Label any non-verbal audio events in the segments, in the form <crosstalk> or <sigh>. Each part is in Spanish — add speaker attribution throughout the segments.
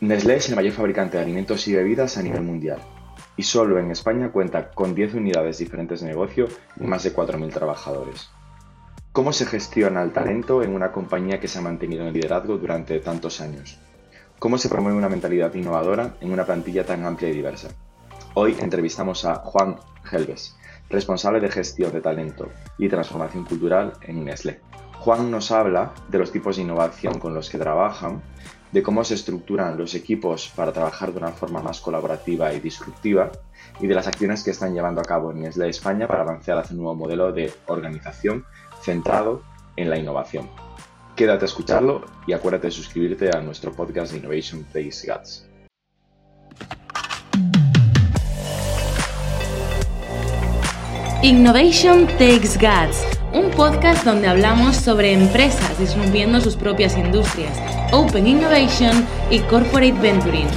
Speaker 1: Nestlé es el mayor fabricante de alimentos y bebidas a nivel mundial y solo en España cuenta con 10 unidades diferentes de negocio y más de 4.000 trabajadores. ¿Cómo se gestiona el talento en una compañía que se ha mantenido en liderazgo durante tantos años? ¿Cómo se promueve una mentalidad innovadora en una plantilla tan amplia y diversa? Hoy entrevistamos a Juan Helves, responsable de gestión de talento y transformación cultural en Nestlé. Juan nos habla de los tipos de innovación con los que trabajan de cómo se estructuran los equipos para trabajar de una forma más colaborativa y disruptiva y de las acciones que están llevando a cabo en Nestlé España para avanzar hacia un nuevo modelo de organización centrado en la innovación. Quédate a escucharlo y acuérdate de suscribirte a nuestro podcast de Innovation Takes Guts.
Speaker 2: Innovation Takes Guts, un podcast donde hablamos sobre empresas disminuyendo sus propias industrias Open Innovation y Corporate Venturing.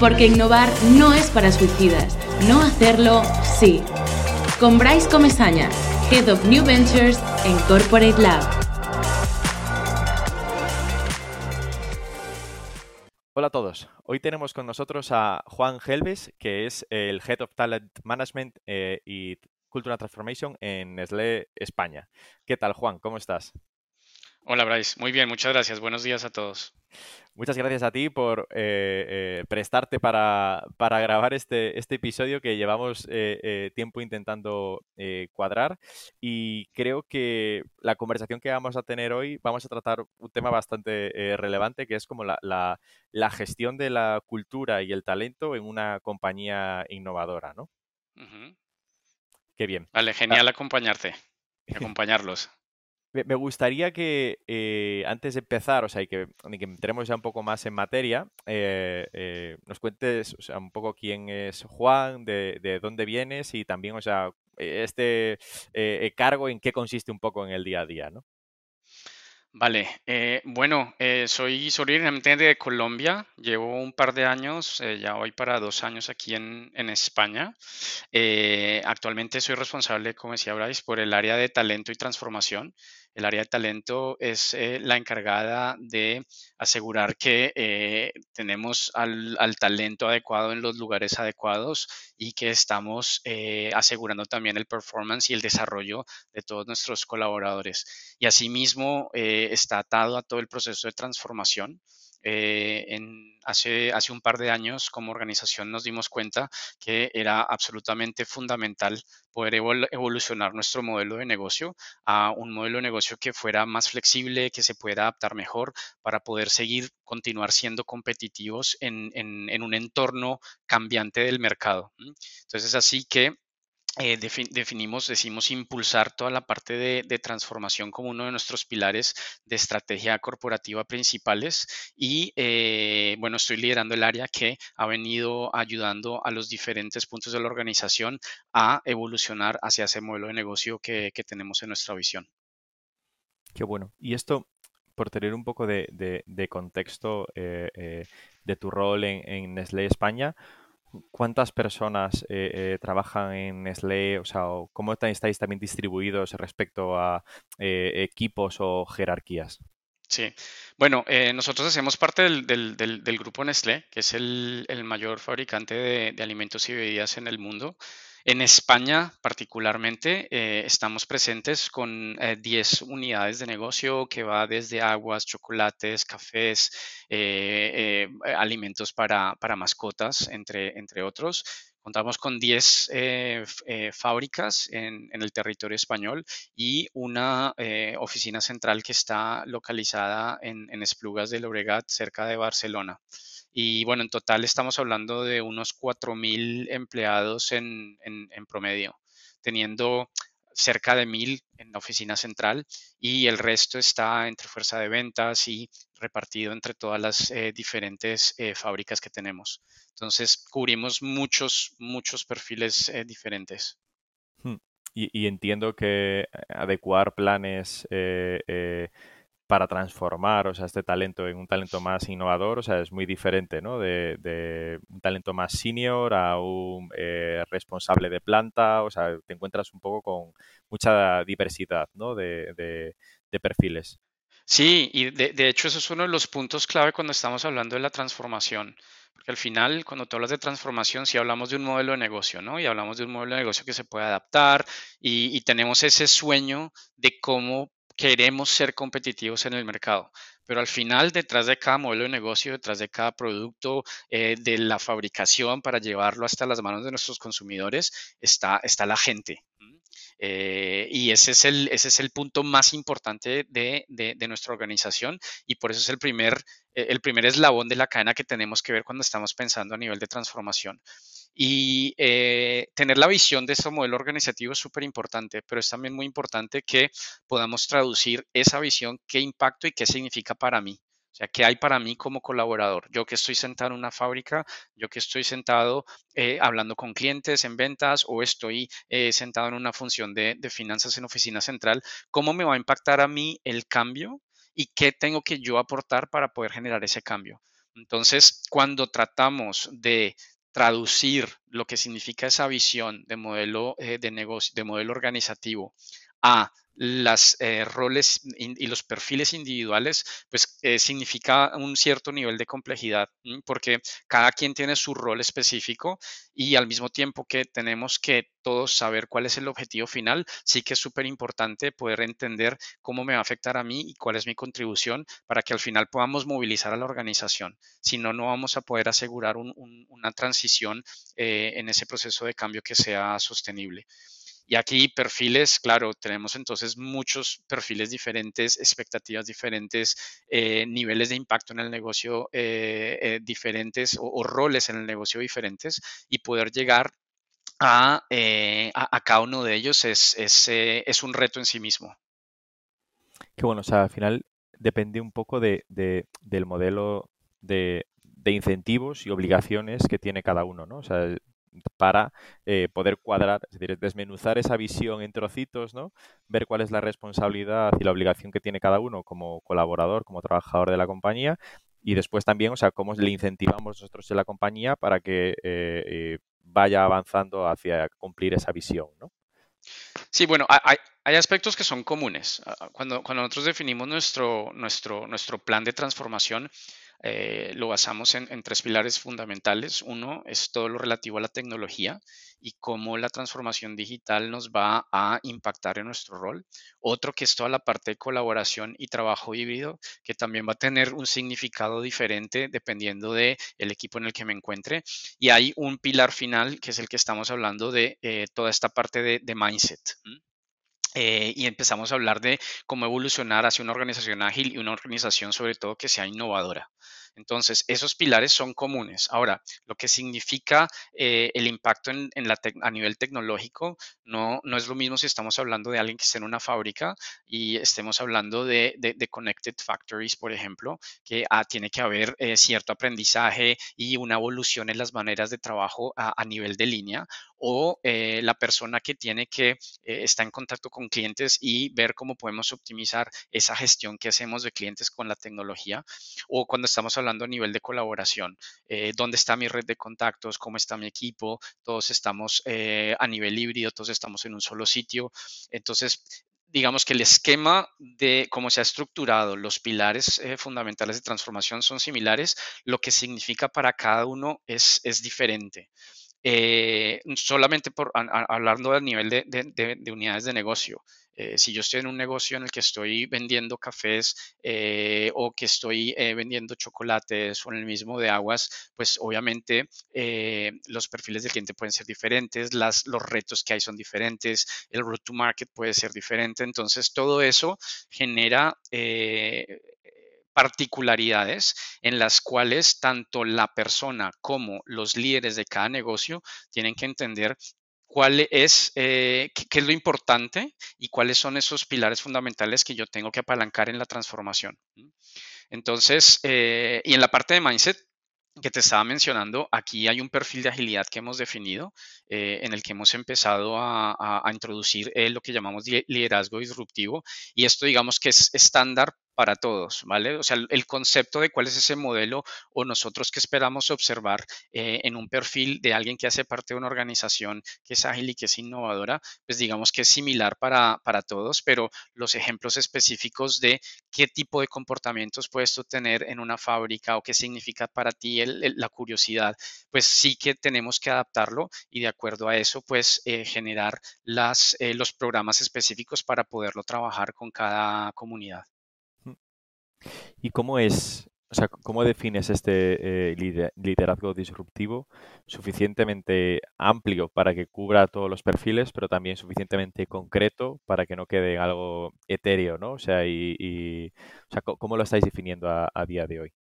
Speaker 2: Porque innovar no es para suicidas, no hacerlo sí. Con Bryce Comesaña, Head of New Ventures en Corporate Lab.
Speaker 3: Hola a todos. Hoy tenemos con nosotros a Juan Helves, que es el Head of Talent Management eh, y Cultural Transformation en Nestlé España. ¿Qué tal, Juan? ¿Cómo estás?
Speaker 4: Hola Bryce, muy bien, muchas gracias. Buenos días a todos.
Speaker 3: Muchas gracias a ti por eh, eh, prestarte para, grabar este, este, episodio que llevamos eh, tiempo intentando cuadrar y creo que la conversación que vamos a tener hoy vamos a tratar un tema bastante relevante que es como la, gestión de la cultura y el talento en una compañía innovadora, ¿no? Qué bien.
Speaker 4: Vale, ah genial acompañarte, <laughs> acompañarlos.
Speaker 3: Me gustaría que eh, antes de empezar, o sea, y que, entremos ya un poco más en materia, eh, eh, nos cuentes un poco quién es Juan, de, de, dónde vienes y también, o sea, este cargo en qué consiste un poco en el día a día, ¿no?
Speaker 4: Vale, bueno, soy, originalmente de Colombia, llevo un par de años, ya voy para dos años aquí en, en España. actualmente soy responsable, como decía Bryce, por el área de talento y transformación. El área de talento es eh, la encargada de asegurar que eh, tenemos al, talento adecuado en los lugares adecuados y que estamos eh, asegurando también el performance y el desarrollo de todos nuestros colaboradores. Y asimismo está atado a todo el proceso de transformación. Eh, hace, hace un par de años como organización nos dimos cuenta que era absolutamente fundamental poder evolucionar nuestro modelo de negocio a un modelo de negocio que fuera más flexible, que se pueda adaptar mejor para poder seguir, continuar siendo competitivos en, en un entorno cambiante del mercado. Entonces, así que eh, definimos, decimos impulsar toda la parte de, transformación como uno de nuestros pilares de estrategia corporativa principales y eh, bueno, estoy liderando el área que ha venido ayudando a los diferentes puntos de la organización a evolucionar hacia ese modelo de negocio que, tenemos en nuestra visión.
Speaker 3: Qué bueno. Y esto, por tener un poco de, contexto eh, de tu rol en, en Nestlé España, ¿Cuántas personas eh, eh, trabajan en Nestlé? O sea, ¿cómo estáis también distribuidos respecto a eh, equipos o jerarquías?
Speaker 4: Sí, bueno, nosotros hacemos parte del, grupo Nestlé, que es el, mayor fabricante de, alimentos y bebidas en el mundo. En España, particularmente, eh, estamos presentes con 10 eh, unidades de negocio que va desde aguas, chocolates, cafés, eh, alimentos para, mascotas, entre, entre otros. Contamos con 10 fábricas en, el territorio español y una oficina central que está localizada en, en Esplugas de Llobregat, cerca de Barcelona. Y bueno, en total estamos hablando de unos 4.000 empleados en, promedio, teniendo cerca de 1.000 en la oficina central y el resto está entre fuerza de ventas y repartido entre todas las eh, diferentes eh, fábricas que tenemos. Entonces, cubrimos muchos, muchos perfiles eh, diferentes.
Speaker 3: Hmm. Y, entiendo que adecuar planes para transformar, o sea, este talento en un talento más innovador, o sea, es muy diferente, ¿no? De, un talento más senior a un eh, responsable de planta, o sea, te encuentras un poco con mucha diversidad, ¿no? De, perfiles.
Speaker 4: Sí, y de, de, hecho eso es uno de los puntos clave cuando estamos hablando de la transformación. Porque al final, cuando tú hablas de transformación, sí hablamos de un modelo de negocio, ¿no? Y hablamos de un modelo de negocio que se puede adaptar y tenemos ese sueño de cómo queremos ser competitivos en el mercado. Pero al final, detrás de cada modelo de negocio, detrás de cada producto, eh, de la fabricación para llevarlo hasta las manos de nuestros consumidores, está, está la gente. Eh, y ese es, el, ese es el punto más importante de, de, nuestra organización y por eso es el primer, el primer eslabón de la cadena que tenemos que ver cuando estamos pensando a nivel de transformación. Y eh, tener la visión de ese modelo organizativo es súper importante, pero es también muy importante que podamos traducir esa visión, qué impacto y qué significa para mí. O sea, ¿qué hay para mí como colaborador? Yo que estoy sentado en una fábrica, yo que estoy sentado eh, hablando con clientes en ventas o estoy eh, sentado en una función de, de finanzas en oficina central, ¿cómo me va a impactar a mí el cambio y qué tengo que yo aportar para poder generar ese cambio? Entonces, cuando tratamos de traducir lo que significa esa visión de modelo eh, de negocio, de modelo organizativo a los eh, roles y los perfiles individuales, pues eh, significa un cierto nivel de complejidad, porque cada quien tiene su rol específico y al mismo tiempo que tenemos que todos saber cuál es el objetivo final, sí que es súper importante poder entender cómo me va a afectar a mí y cuál es mi contribución para que al final podamos movilizar a la organización. Si no, no vamos a poder asegurar una transición eh, en ese proceso de cambio que sea sostenible. Y aquí perfiles, claro, tenemos entonces muchos perfiles diferentes, expectativas diferentes, eh, niveles de impacto en el negocio eh, eh, diferentes o, roles en el negocio diferentes y poder llegar a, cada uno de ellos es, es, es, un reto en sí mismo.
Speaker 3: Qué bueno, o sea, al final depende un poco de, de, del modelo de, de incentivos y obligaciones que tiene cada uno, ¿no? O sea, para eh, poder cuadrar, es decir, desmenuzar esa visión en trocitos, ¿no? Ver cuál es la responsabilidad y la obligación que tiene cada uno como colaborador, como trabajador de la compañía y después también, o sea, cómo le incentivamos nosotros en la compañía para que eh, eh, vaya avanzando hacia cumplir esa visión, ¿no?
Speaker 4: Sí, bueno, hay, hay, aspectos que son comunes. Cuando, cuando nosotros definimos nuestro, nuestro, nuestro plan de transformación, eh, lo basamos en, tres pilares fundamentales. Uno es todo lo relativo a la tecnología y cómo la transformación digital nos va a impactar en nuestro rol. Otro que es toda la parte de colaboración y trabajo híbrido, que también va a tener un significado diferente dependiendo del el equipo en el que me encuentre. Y hay un pilar final, que es el que estamos hablando de eh, toda esta parte de, mindset. Eh, y empezamos a hablar de cómo evolucionar hacia una organización ágil y una organización sobre todo que sea innovadora. Entonces, esos pilares son comunes. Ahora, lo que significa eh, el impacto en, la a nivel tecnológico no, no es lo mismo si estamos hablando de alguien que esté en una fábrica y estemos hablando de, connected factories, por ejemplo, que ah, tiene que haber eh, cierto aprendizaje y una evolución en las maneras de trabajo a, nivel de línea, o eh, la persona que tiene que estar en contacto con clientes y ver cómo podemos optimizar esa gestión que hacemos de clientes con la tecnología, o cuando estamos hablando a nivel de colaboración. Eh, ¿Dónde está mi red de contactos? ¿Cómo está mi equipo? Todos estamos eh, a nivel híbrido, todos estamos en un solo sitio. Entonces, digamos que el esquema de cómo se ha estructurado, los pilares eh, fundamentales de transformación son similares, lo que significa para cada uno es, es diferente. Solamente por hablando a nivel de, de, unidades de negocio. Eh, si yo estoy en un negocio en el que estoy vendiendo cafés eh, o que estoy eh, vendiendo chocolates o en el mismo de aguas, pues obviamente los perfiles del cliente pueden ser diferentes, las, los retos que hay son diferentes, el route to market puede ser diferente. Entonces, todo eso genera particularidades en las cuales tanto la persona como los líderes de cada negocio tienen que entender cuál es, eh, qué, es lo importante y cuáles son esos pilares fundamentales que yo tengo que apalancar en la transformación. Entonces, eh, y en la parte de mindset, que te estaba mencionando, aquí hay un perfil de agilidad que hemos definido, eh, en el que hemos empezado a, introducir lo que llamamos liderazgo disruptivo, y esto digamos que es estándar para todos, ¿vale? O sea, el concepto de cuál es ese modelo o nosotros que esperamos observar eh, en un perfil de alguien que hace parte de una organización que es ágil y que es innovadora, pues digamos que es similar para, para todos, pero los ejemplos específicos de qué tipo de comportamientos puedes tener en una fábrica o qué significa para ti la curiosidad, pues sí que tenemos que adaptarlo y de acuerdo a eso, pues eh, generar eh, los programas específicos para poderlo trabajar con cada comunidad.
Speaker 3: ¿Y cómo es, o sea, cómo defines este eh, liderazgo disruptivo suficientemente amplio para que cubra todos los perfiles, pero también suficientemente concreto para que no quede algo etéreo, ¿no? O sea, y, o sea, ¿cómo lo estáis definiendo a, día de hoy?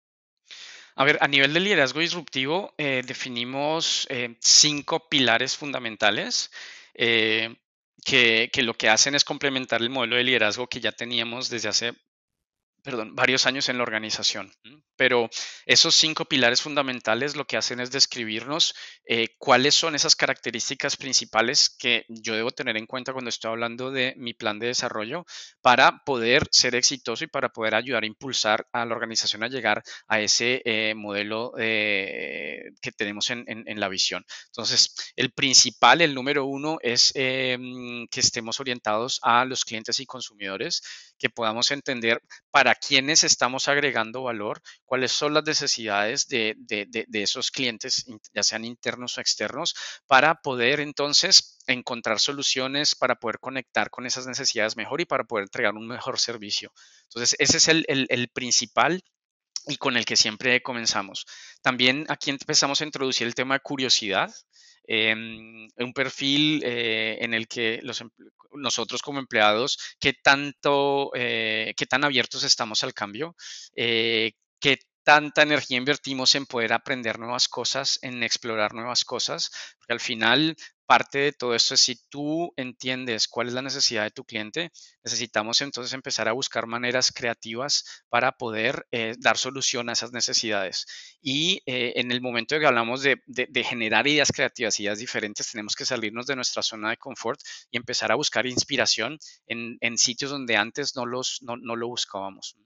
Speaker 4: A ver, a nivel de liderazgo disruptivo, eh, definimos eh, cinco pilares fundamentales. que, que, lo que hacen es complementar el modelo de liderazgo que ya teníamos desde hace perdón, varios años en la organización. Pero esos cinco pilares fundamentales lo que hacen es describirnos eh, cuáles son esas características principales que yo debo tener en cuenta cuando estoy hablando de mi plan de desarrollo para poder ser exitoso y para poder ayudar a impulsar a la organización a llegar a ese eh, modelo eh, que tenemos en, la visión. Entonces, el principal, el número uno, es em, que estemos orientados a los clientes y consumidores, que podamos entender para quiénes estamos agregando valor, cuáles son las necesidades de, esos clientes, ya sean internos o externos, para poder entonces encontrar soluciones, para poder conectar con esas necesidades mejor y para poder entregar un mejor servicio. Entonces, ese es el, principal y con el que siempre comenzamos. También aquí empezamos a introducir el tema de curiosidad. Em, un perfil eh, en el que los, nosotros como empleados, qué tanto, eh, qué tan abiertos estamos al cambio, eh, qué tanta energía invertimos en poder aprender nuevas cosas, en explorar nuevas cosas, porque al final parte de todo esto es si tú entiendes cuál es la necesidad de tu cliente, necesitamos entonces empezar a buscar maneras creativas para poder eh, dar solución a esas necesidades. Y eh, en el momento de que hablamos de, generar ideas creativas, ideas diferentes, tenemos que salirnos de nuestra zona de confort y empezar a buscar inspiración en, sitios donde antes no, los, no lo buscábamos.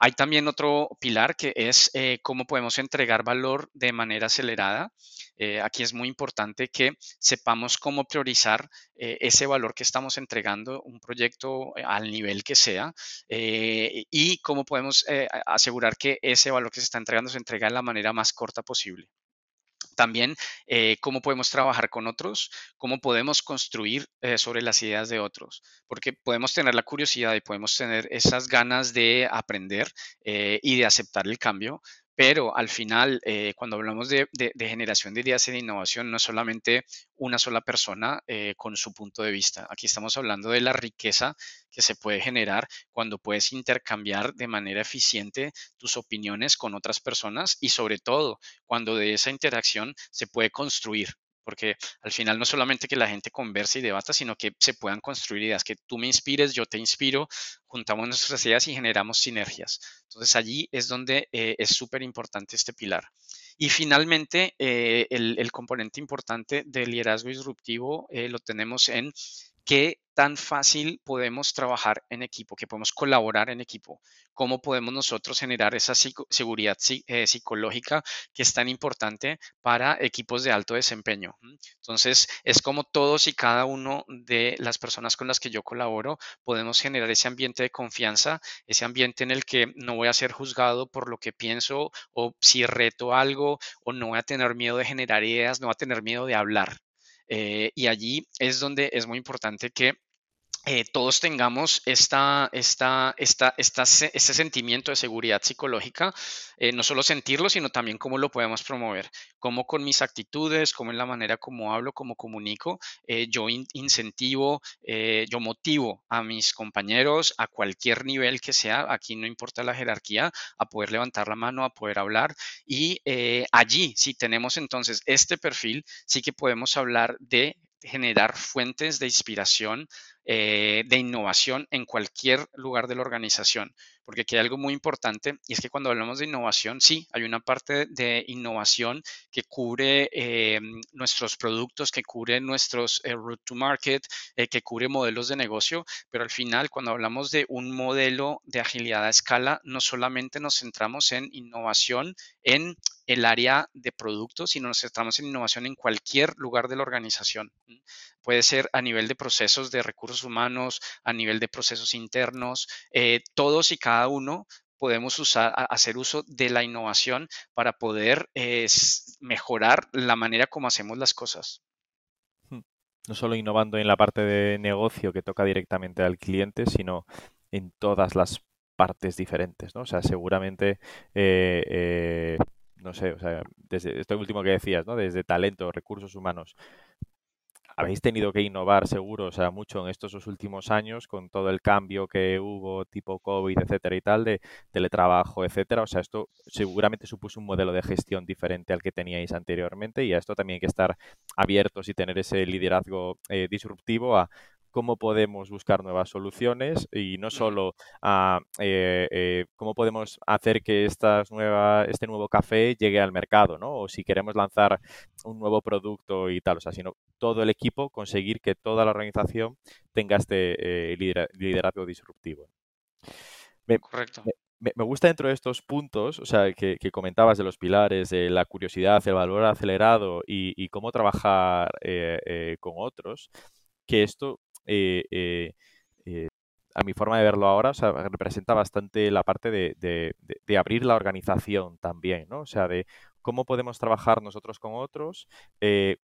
Speaker 4: Hay también otro pilar que es eh, cómo podemos entregar valor de manera acelerada. Eh, aquí es muy importante que sepamos cómo priorizar eh, ese valor que estamos entregando, un proyecto al nivel que sea, y cómo podemos asegurar que ese valor que se está entregando se entrega de la manera más corta posible. También eh, cómo podemos trabajar con otros, cómo podemos construir eh, sobre las ideas de otros, porque podemos tener la curiosidad y podemos tener esas ganas de aprender eh, y de aceptar el cambio, pero al final, eh, cuando hablamos de, generación de ideas de innovación, no es solamente una sola persona eh, con su punto de vista. Aquí estamos hablando de la riqueza que se puede generar cuando puedes intercambiar de manera eficiente tus opiniones con otras personas y sobre todo cuando de esa interacción se puede construir porque al final no solamente que la gente converse y debata, sino que se puedan construir ideas, que tú me inspires, yo te inspiro, juntamos nuestras ideas y generamos sinergias. Entonces allí es donde eh, es súper importante este pilar. Y finalmente, eh, el, componente importante del liderazgo disruptivo eh, lo tenemos en qué tan fácil podemos trabajar en equipo, que podemos colaborar en equipo, cómo podemos nosotros generar esa seguridad eh, psicológica que es tan importante para equipos de alto desempeño. Entonces, es como todos y cada uno de las personas con las que yo colaboro podemos generar ese ambiente de confianza, ese ambiente en el que no voy a ser juzgado por lo que pienso o si reto algo o no voy a tener miedo de generar ideas, no voy a tener miedo de hablar. Eh, y allí es donde es muy importante que eh, todos tengamos esta, esta, esta, esta, este sentimiento de seguridad psicológica, eh, no solo sentirlo, sino también cómo lo podemos promover, cómo con mis actitudes, cómo en la manera como hablo, cómo comunico, eh, yo incentivo, yo motivo a mis compañeros a cualquier nivel que sea, aquí no importa la jerarquía, a poder levantar la mano, a poder hablar y allí, si tenemos entonces este perfil, sí que podemos hablar de generar fuentes de inspiración eh, de innovación en cualquier lugar de la organización. Porque aquí hay algo muy importante y es que cuando hablamos de innovación, sí, hay una parte de innovación que cubre eh, nuestros productos, que cubre nuestros eh, route to market, que cubre modelos de negocio, pero al final cuando hablamos de un modelo de agilidad a escala, no solamente nos centramos en innovación en el área de productos, sino nos centramos en innovación en cualquier lugar de la organización. Puede ser a nivel de procesos de recursos humanos, a nivel de procesos internos, eh, todos y cada uno podemos usar, hacer uso de la innovación para poder mejorar la manera como hacemos las cosas.
Speaker 3: Hmm. No solo innovando en la parte de negocio que toca directamente al cliente, sino en todas las partes diferentes, ¿no? O sea, seguramente eh, eh, no sé, o sea, desde esto último que decías, ¿no? Desde talento, recursos humanos. Habéis tenido que innovar seguro, o sea, mucho en estos últimos años con todo el cambio que hubo tipo COVID, etcétera y tal, de teletrabajo, etcétera. O sea, esto seguramente supuso un modelo de gestión diferente al que teníais anteriormente y a esto también hay que estar abiertos y tener ese liderazgo eh, disruptivo a cómo podemos buscar nuevas soluciones y no solo a eh, eh, cómo podemos hacer que estas nueva, este nuevo café llegue al mercado, ¿no? O si queremos lanzar un nuevo producto y tal, o sea, sino todo el equipo conseguir que toda la organización tenga este eh, liderazgo disruptivo.
Speaker 4: Correcto.
Speaker 3: Me, gusta dentro de estos puntos, o sea, que, comentabas de los pilares, de la curiosidad, el valor acelerado y, cómo trabajar con otros, que esto eh, eh, eh, a mi forma de verlo ahora, representa bastante la parte de, abrir la organización también, ¿no? O sea, de cómo podemos trabajar nosotros con otros,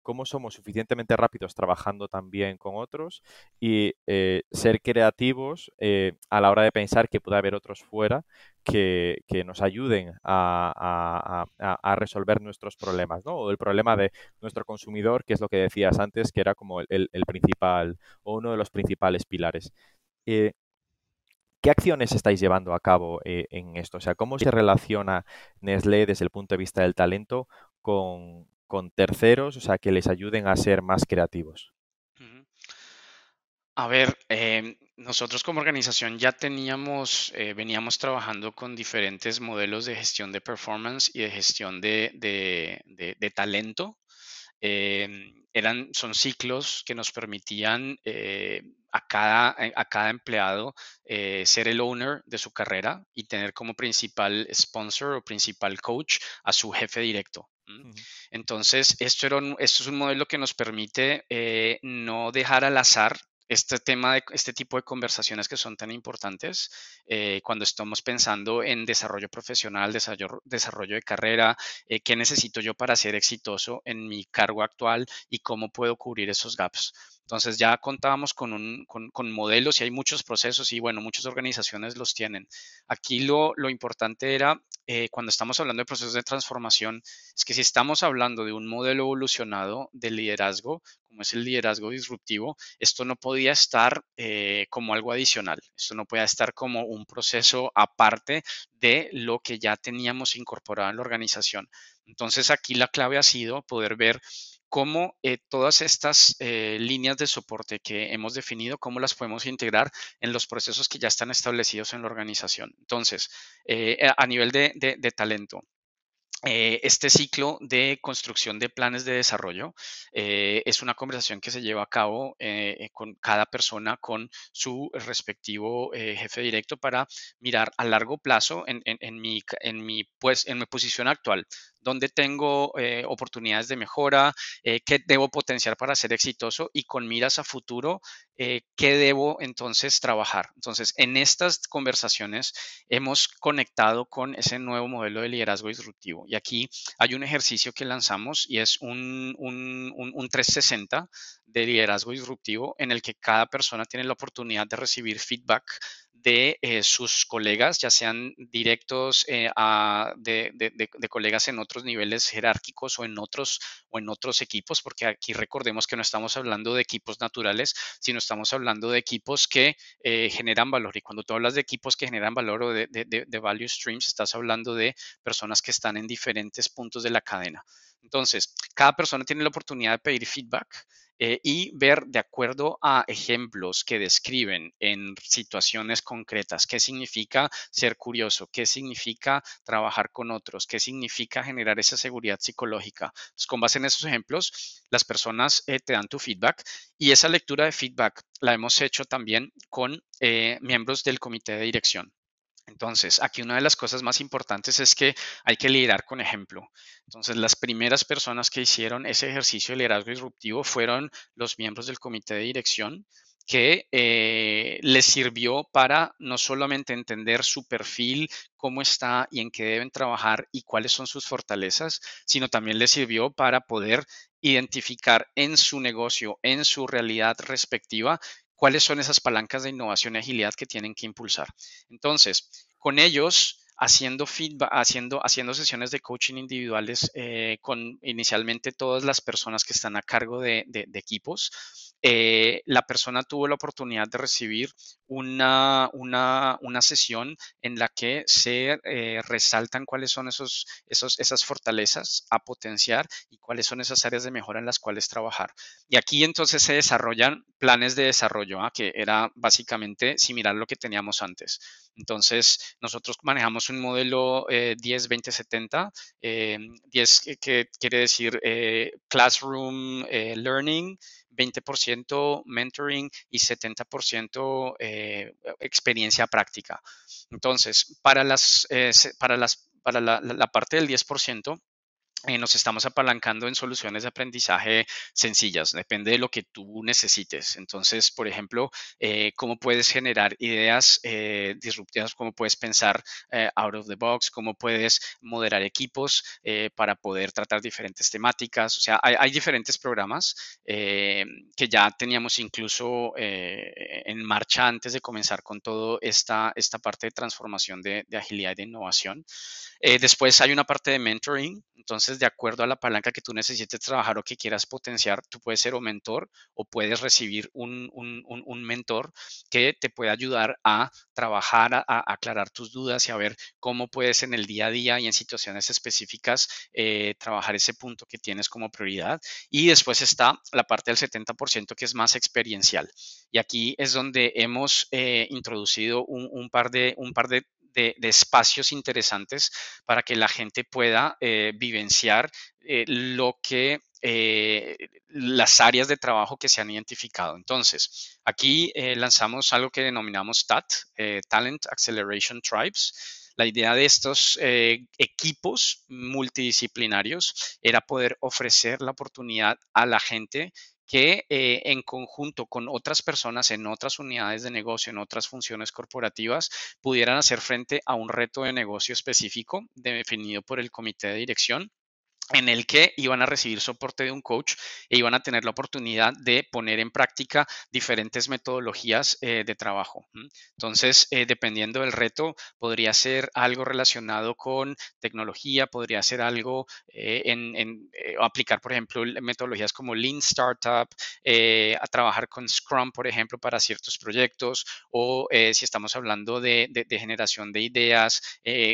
Speaker 3: cómo somos suficientemente rápidos trabajando también con otros y ser creativos a la hora de pensar que puede haber otros fuera que, nos ayuden a, resolver nuestros problemas, ¿no? O el problema de nuestro consumidor, que es lo que decías antes, que era como el, principal o uno de los principales pilares. Eh, ¿Qué acciones estáis llevando a cabo eh, en esto? O sea, ¿cómo se relaciona Nestlé desde el punto de vista del talento con, con terceros, o sea, que les ayuden a ser más creativos?
Speaker 4: A ver, em, nosotros como organización ya teníamos, eh, veníamos trabajando con diferentes modelos de gestión de performance y de gestión de, talento. Em, eran, son ciclos que nos permitían eh, a, cada, eh, a cada empleado ser el owner de su carrera y tener como principal sponsor o principal coach a su jefe directo. Entonces, esto, era esto es un modelo que nos permite no dejar al azar este tema de este tipo de conversaciones que son tan importantes eh, cuando estamos pensando en desarrollo profesional, desarrollo, desarrollo de carrera, eh, qué necesito yo para ser exitoso en mi cargo actual y cómo puedo cubrir esos gaps. Entonces ya contábamos con, un, con, modelos y hay muchos procesos y bueno, muchas organizaciones los tienen. Aquí lo, lo importante era, eh, cuando estamos hablando de procesos de transformación, es que si estamos hablando de un modelo evolucionado de liderazgo, como es el liderazgo disruptivo, esto no podía estar eh, como algo adicional, esto no podía estar como un proceso aparte de lo que ya teníamos incorporado en la organización. Entonces aquí la clave ha sido poder ver cómo eh, todas estas eh, líneas de soporte que hemos definido, cómo las podemos integrar en los procesos que ya están establecidos en la organización. Entonces, eh, a nivel de, talento, este ciclo de construcción de planes de desarrollo es una conversación que se lleva a cabo con cada persona con su respectivo jefe directo para mirar a largo plazo en, mi, en, mi, pues, en mi posición actual. Dónde tengo eh, oportunidades de mejora, eh, qué debo potenciar para ser exitoso y con miras a futuro, eh, qué debo entonces trabajar. Entonces, en estas conversaciones hemos conectado con ese nuevo modelo de liderazgo disruptivo. Y aquí hay un ejercicio que lanzamos y es un, un, un 360 de liderazgo disruptivo en el que cada persona tiene la oportunidad de recibir feedback de eh, sus colegas, ya sean directos eh, de, colegas en otros niveles jerárquicos o en otros, o en otros equipos, porque aquí recordemos que no estamos hablando de equipos naturales, sino estamos hablando de equipos que eh, generan valor. Y cuando tú hablas de equipos que generan valor o de, de value streams, estás hablando de personas que están en diferentes puntos de la cadena. Entonces, cada persona tiene la oportunidad de pedir feedback eh, y ver de acuerdo a ejemplos que describen en situaciones concretas qué significa ser curioso, qué significa trabajar con otros, qué significa generar esa seguridad psicológica. con base en esos ejemplos, las personas eh, te dan tu feedback y esa lectura de feedback la hemos hecho también con eh, miembros del comité de dirección. Entonces, aquí una de las cosas más importantes es que hay que liderar con ejemplo. Entonces, las primeras personas que hicieron ese ejercicio de liderazgo disruptivo fueron los miembros del comité de dirección que eh, les sirvió para no solamente entender su perfil, cómo está y en qué deben trabajar y cuáles son sus fortalezas, sino también les sirvió para poder identificar en su negocio, en su realidad respectiva, cuáles son esas palancas de innovación y agilidad que tienen que impulsar. Entonces, con ellos haciendo feedback, haciendo, haciendo sesiones de coaching individuales eh, con inicialmente todas las personas que están a cargo de, equipos. Eh, la persona tuvo la oportunidad de recibir una, una, sesión en la que se eh, resaltan cuáles son esos, esos, esas fortalezas a potenciar y cuáles son esas áreas de mejora en las cuales trabajar. Y aquí entonces se desarrollan planes de desarrollo, ¿ah? que era básicamente similar a lo que teníamos antes. Entonces, nosotros manejamos un modelo 10-20-70, eh, 10 eh, que quiere decir eh, Classroom Learning, 20% mentoring y 70% experiencia práctica. Entonces, para, las, para, las, para la, la parte del 10%, eh, nos estamos apalancando en soluciones de aprendizaje sencillas, depende de lo que tú necesites. Entonces, por ejemplo, eh, cómo puedes generar ideas eh, disruptivas, cómo puedes pensar out of the box, cómo puedes moderar equipos para poder tratar diferentes temáticas. O sea, hay, diferentes programas que ya teníamos incluso en marcha antes de comenzar con toda esta, esta parte de transformación de, de agilidad y de innovación. después hay una parte de mentoring. Entonces, de acuerdo a la palanca que tú necesites trabajar o que quieras potenciar, tú puedes ser o mentor o puedes recibir un, mentor que te pueda ayudar a trabajar, a, aclarar tus dudas y a ver cómo puedes en el día a día y en situaciones específicas eh, trabajar ese punto que tienes como prioridad. Y después está la parte del 70% que es más experiencial. Y aquí es donde hemos eh, introducido un, par de, un par de de, espacios interesantes para que la gente pueda eh, vivenciar eh, lo que eh, las áreas de trabajo que se han identificado. Entonces, aquí lanzamos algo que denominamos TAT, Talent Acceleration Tribes. La idea de estos equipos multidisciplinarios era poder ofrecer la oportunidad a la gente que eh, en conjunto con otras personas en otras unidades de negocio, en otras funciones corporativas, pudieran hacer frente a un reto de negocio específico definido por el comité de dirección en el que iban a recibir soporte de un coach e iban a tener la oportunidad de poner en práctica diferentes metodologías eh, de trabajo. Entonces, eh, dependiendo del reto, podría ser algo relacionado con tecnología, podría ser algo eh, en, aplicar, por ejemplo, metodologías como Lean Startup, a trabajar con Scrum, por ejemplo, para ciertos proyectos, o si estamos hablando de, generación de ideas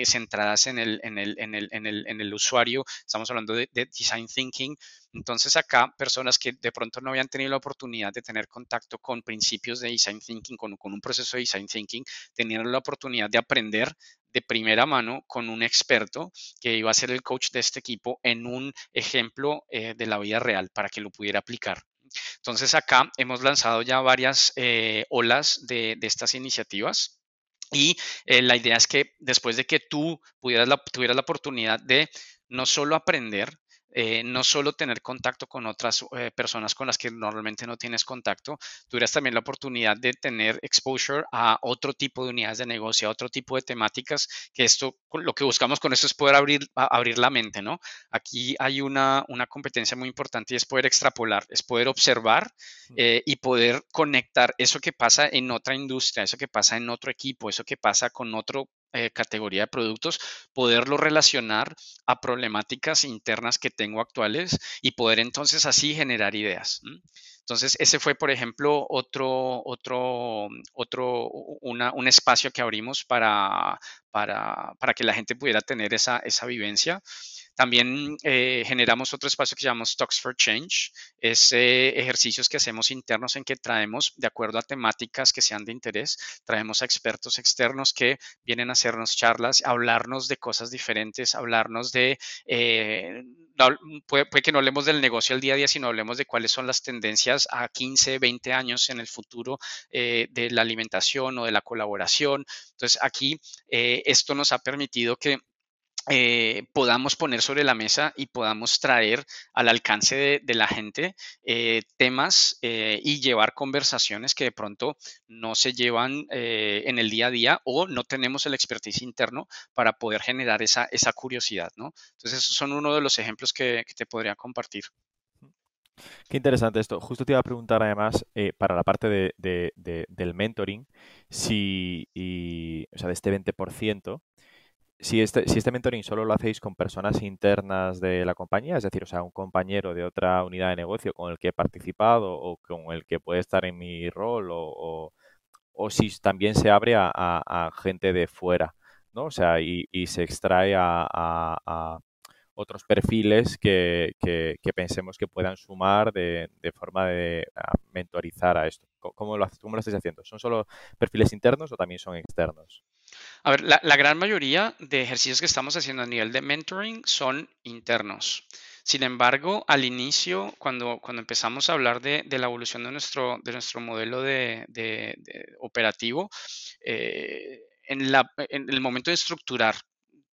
Speaker 4: centradas en el, en el, en el, en el usuario, estamos hablando de, design thinking. Entonces acá personas que de pronto no habían tenido la oportunidad de tener contacto con principios de design thinking, con, un proceso de design thinking, tenían la oportunidad de aprender de primera mano con un experto que iba a ser el coach de este equipo en un ejemplo eh, de la vida real para que lo pudiera aplicar. Entonces acá hemos lanzado ya varias eh, olas de, estas iniciativas. Y eh, la idea es que después de que tú pudieras tuvieras la oportunidad de no solo aprender, eh, no solo tener contacto con otras eh, personas con las que normalmente no tienes contacto, tuvieras también la oportunidad de tener exposure a otro tipo de unidades de negocio, a otro tipo de temáticas, que esto, lo que buscamos con esto es poder abrir, abrir la mente, ¿no? Aquí hay una, una competencia muy importante y es poder extrapolar, es poder observar eh, y poder conectar eso que pasa en otra industria, eso que pasa en otro equipo, eso que pasa con otro eh, categoría de productos, poderlo relacionar a problemáticas internas que tengo actuales y poder entonces así generar ideas. Entonces, ese fue, por ejemplo, otro, otro, otro, un espacio que abrimos para, para, para, que la gente pudiera tener esa, esa vivencia. También eh, generamos otro espacio que llamamos Talks for Change. Es ejercicios que hacemos internos en que traemos, de acuerdo a temáticas que sean de interés, traemos a expertos externos que vienen a hacernos charlas, hablarnos de cosas diferentes, hablarnos de... Eh, puede, que no hablemos del negocio al día a día, sino hablemos de cuáles son las tendencias a 15, 20 años en el futuro eh, de la alimentación o de la colaboración. Entonces, aquí esto nos ha permitido que eh, podamos poner sobre la mesa y podamos traer al alcance de, la gente eh, temas eh, y llevar conversaciones que de pronto no se llevan en el día a día o no tenemos el expertise interno para poder generar esa, esa curiosidad, ¿no? Entonces, esos son uno de los ejemplos que, te podría compartir.
Speaker 3: Qué interesante esto. Justo te iba a preguntar además para la parte de, del mentoring, si, o sea, de este 20%, si este, si este mentoring solo lo hacéis con personas internas de la compañía, es decir, o sea, un compañero de otra unidad de negocio con el que he participado o con el que puede estar en mi rol o, o, si también se abre a, gente de fuera, ¿no? O sea, y, se extrae a, otros perfiles que, que, pensemos que puedan sumar de, de forma de mentorizar a esto. ¿Cómo lo, ¿Cómo lo estáis haciendo? ¿Son solo perfiles internos o también son externos?
Speaker 4: A ver, la, gran mayoría de ejercicios que estamos haciendo a nivel de mentoring son internos. Sin embargo, al inicio, cuando, empezamos a hablar de, la evolución de nuestro, de nuestro modelo de, operativo, eh, en, el momento de estructurar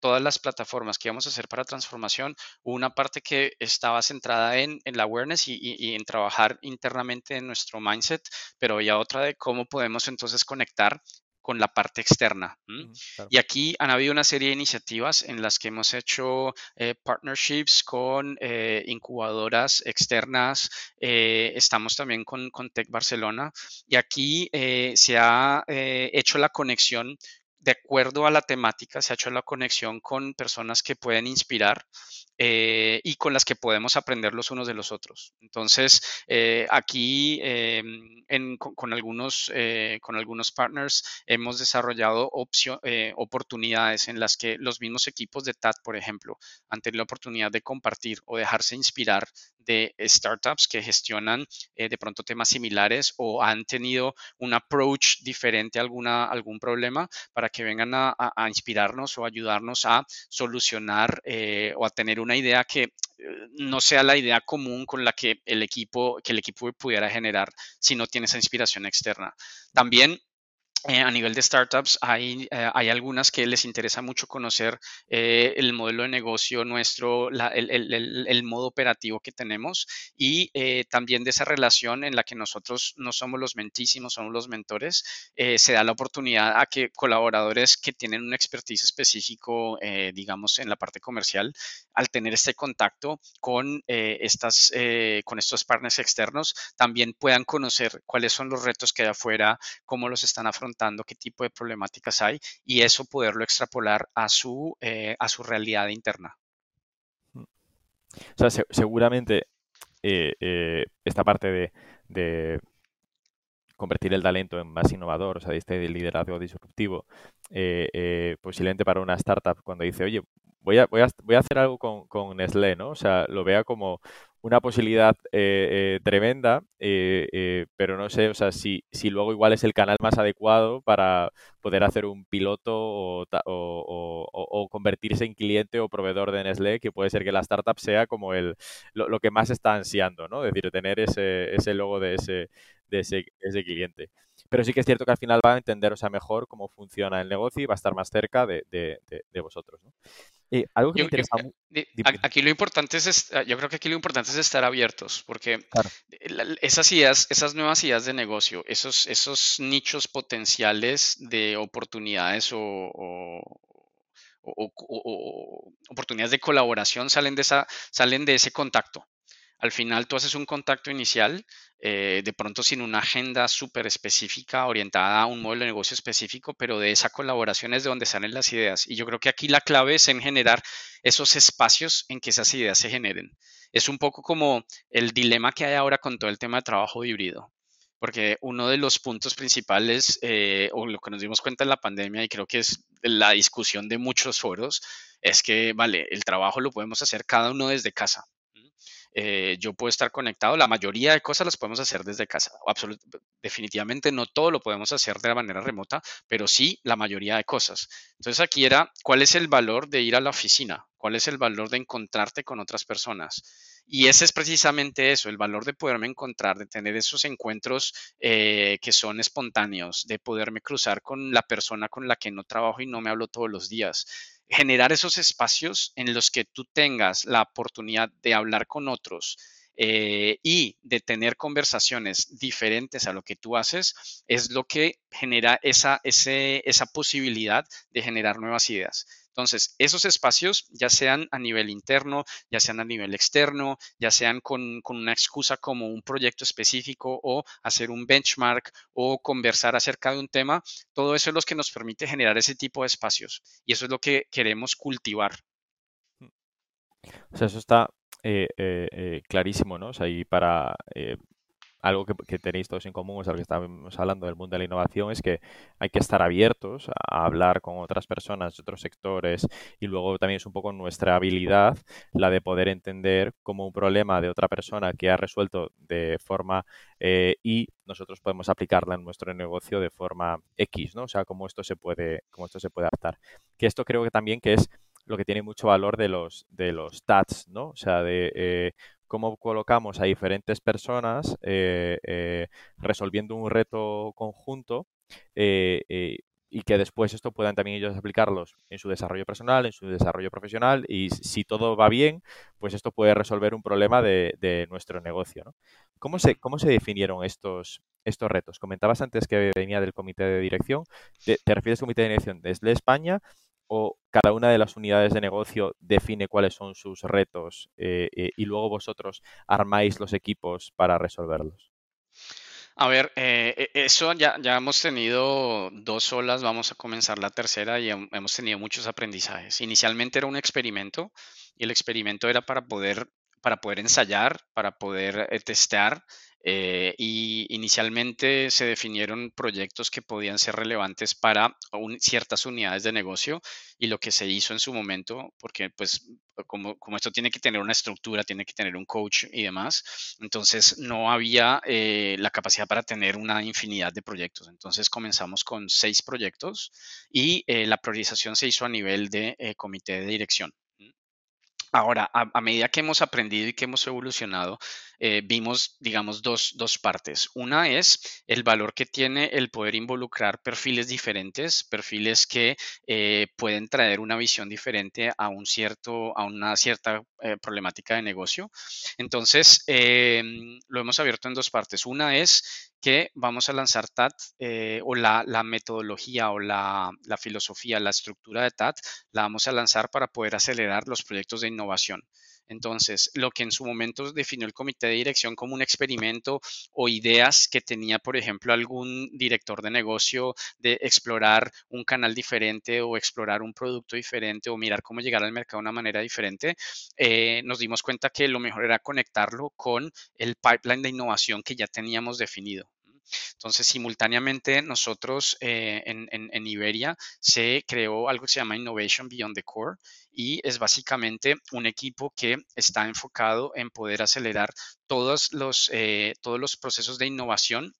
Speaker 4: todas las plataformas que íbamos a hacer para transformación, una parte que estaba centrada en, en la awareness y, en trabajar internamente en nuestro mindset, pero había otra de cómo podemos entonces conectar con la parte externa. Y aquí han habido una serie de iniciativas en las que hemos hecho eh, partnerships con eh, incubadoras externas. Eh, estamos también con, con, Tech Barcelona y aquí se ha hecho la conexión de acuerdo a la temática, se ha hecho la conexión con personas que pueden inspirar eh, y con las que podemos aprender los unos de los otros. Entonces, eh, aquí eh, con, algunos, con algunos partners hemos desarrollado oportunidades en las que los mismos equipos de TAT, por ejemplo, han tenido la oportunidad de compartir o dejarse inspirar de startups que gestionan de pronto temas similares o han tenido un approach diferente a alguna, algún problema para que vengan a, inspirarnos o ayudarnos a solucionar o a tener una idea que eh, no sea la idea común con la que el equipo, que el equipo pudiera generar si no tiene esa inspiración externa. También eh, a nivel de startups, hay, eh, hay, algunas que les interesa mucho conocer eh, el modelo de negocio nuestro, el, modo operativo que tenemos y también de esa relación en la que nosotros no somos los mentísimos, somos los mentores, se da la oportunidad a que colaboradores que tienen un expertise específico, digamos, en la parte comercial, al tener este contacto con, estas, con estos partners externos, también puedan conocer cuáles son los retos que hay afuera, cómo los están afrontando qué tipo de problemáticas hay y eso poderlo extrapolar a su, eh, a su realidad interna.
Speaker 3: Mm. O sea, seguramente eh, eh, esta parte de, convertir el talento en más innovador, o sea, este liderazgo disruptivo, posiblemente para una startup cuando dice, oye, voy a, voy a, voy a hacer algo con, con Nestlé, ¿no? O sea, lo vea como una posibilidad eh, eh, tremenda, eh, pero no sé, o sea, si, si luego igual es el canal más adecuado para poder hacer un piloto o, o, convertirse en cliente o proveedor de Nestlé, que puede ser que la startup sea como el, lo, que más está ansiando, ¿no? Es decir, tener ese, ese logo de ese, de ese, ese cliente. Pero sí que es cierto que al final va a entender, o sea, mejor cómo funciona el negocio y va a estar más cerca de, de, de vosotros, ¿no? algo que me interesa
Speaker 4: Aquí lo importante es, yo creo que aquí lo importante es estar abiertos, porque esas ideas, esas nuevas ideas de negocio, esos, esos nichos potenciales de oportunidades o, oportunidades de colaboración salen de, esa, salen de ese contacto. Al final tú haces un contacto inicial, eh, de pronto sin una agenda súper específica orientada a un modelo de negocio específico, pero de esa colaboración es de donde salen las ideas. Y yo creo que aquí la clave es en generar esos espacios en que esas ideas se generen. Es un poco como el dilema que hay ahora con todo el tema de trabajo híbrido porque uno de los puntos principales, eh, o lo que nos dimos cuenta en la pandemia, y creo que es la discusión de muchos foros, es que, vale, el trabajo lo podemos hacer cada uno desde casa. Eh, yo puedo estar conectado, la mayoría de cosas las podemos hacer desde casa. definitivamente no todo lo podemos hacer de la manera remota, pero sí la mayoría de cosas. Entonces aquí era, ¿cuál es el valor de ir a la oficina? ¿Cuál es el valor de encontrarte con otras personas? Y ese es precisamente eso, el valor de poderme encontrar, de tener esos encuentros eh, que son espontáneos, de poderme cruzar con la persona con la que no trabajo y no me hablo todos los días generar esos espacios en los que tú tengas la oportunidad de hablar con otros eh, y de tener conversaciones diferentes a lo que tú haces, es lo que genera esa, esa posibilidad de generar nuevas ideas. Entonces, esos espacios, ya sean a nivel interno, ya sean a nivel externo, ya sean con, una excusa como un proyecto específico o hacer un benchmark o conversar acerca de un tema, todo eso es lo que nos permite generar ese tipo de espacios. Y eso es lo que queremos cultivar.
Speaker 3: O sea, eso está eh, eh, eh, clarísimo, ¿no? O sea, y para algo que, tenéis todos en común, es algo que estamos hablando del mundo de la innovación, es que hay que estar abiertos a, hablar con otras personas de otros sectores y luego también es un poco nuestra habilidad la de poder entender como un problema de otra persona que ha resuelto de forma eh, y nosotros podemos aplicarla en nuestro negocio de forma X, ¿no? O sea, cómo esto se puede, cómo esto se puede adaptar. Que esto creo que también que es lo que tiene mucho valor de los, de los TATs, ¿no? O sea, de eh, cómo colocamos a diferentes personas eh, eh, resolviendo un reto conjunto eh, y que después esto puedan también ellos aplicarlos en su desarrollo personal, en su desarrollo profesional y si todo va bien, pues esto puede resolver un problema de, nuestro negocio. ¿Cómo, se, ¿Cómo se definieron estos, estos retos? Comentabas antes que venía del comité de dirección. ¿Te, te refieres al comité de dirección desde España o cada una de las unidades de negocio define cuáles son sus retos eh, eh, y luego vosotros armáis los equipos para resolverlos?
Speaker 4: A ver, eh, eso ya, ya hemos tenido dos olas, vamos a comenzar la tercera y hemos tenido muchos aprendizajes. Inicialmente era un experimento y el experimento era para poder, para poder ensayar, para poder testear eh, y inicialmente se definieron proyectos que podían ser relevantes para ciertas unidades de negocio y lo que se hizo en su momento, porque pues como, como, esto tiene que tener una estructura, tiene que tener un coach y demás, entonces no había eh, la capacidad para tener una infinidad de proyectos. Entonces comenzamos con seis proyectos y eh, la priorización se hizo a nivel de comité de dirección. Ahora, a, medida que hemos aprendido y que hemos evolucionado, eh, vimos, digamos, dos, dos, partes. Una es el valor que tiene el poder involucrar perfiles diferentes, perfiles que eh, pueden traer una visión diferente a, un cierto, a una cierta eh, problemática de negocio. Entonces, em, lo hemos abierto en dos partes. Una es que vamos a lanzar TAT eh, o la, metodología o la, filosofía, la estructura de TAT, la vamos a lanzar para poder acelerar los proyectos de innovación. Entonces, lo que en su momento definió el comité de dirección como un experimento o ideas que tenía, por ejemplo, algún director de negocio de explorar un canal diferente o explorar un producto diferente o mirar cómo llegar al mercado de una manera diferente, eh, nos dimos cuenta que lo mejor era conectarlo con el pipeline de innovación que ya teníamos definido. Entonces, simultáneamente nosotros eh, en, Iberia se creó algo que se llama Innovation Beyond the Core y es básicamente un equipo que está enfocado en poder acelerar todos los, eh, todos los procesos de innovación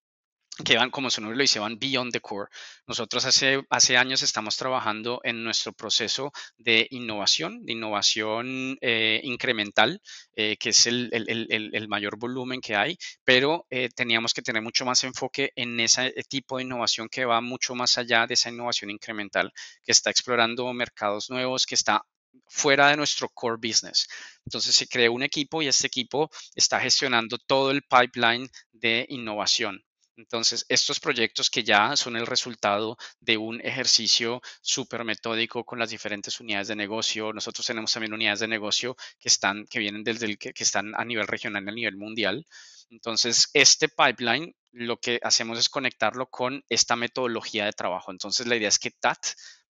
Speaker 4: que van, como su nombre lo dice, van beyond the core. Nosotros hace, hace años estamos trabajando en nuestro proceso de innovación, de innovación eh, incremental, eh, que es el, el, mayor volumen que hay, pero eh, teníamos que tener mucho más enfoque en ese tipo de innovación que va mucho más allá de esa innovación incremental, que está explorando mercados nuevos, que está fuera de nuestro core business. Entonces se creó un equipo y este equipo está gestionando todo el pipeline de innovación. Entonces, estos proyectos que ya son el resultado de un ejercicio súper metódico con las diferentes unidades de negocio, nosotros tenemos también unidades de negocio que están, que vienen desde el, que, están a nivel regional a nivel mundial. Entonces, este pipeline lo que hacemos es conectarlo con esta metodología de trabajo. Entonces, la idea es que TAT,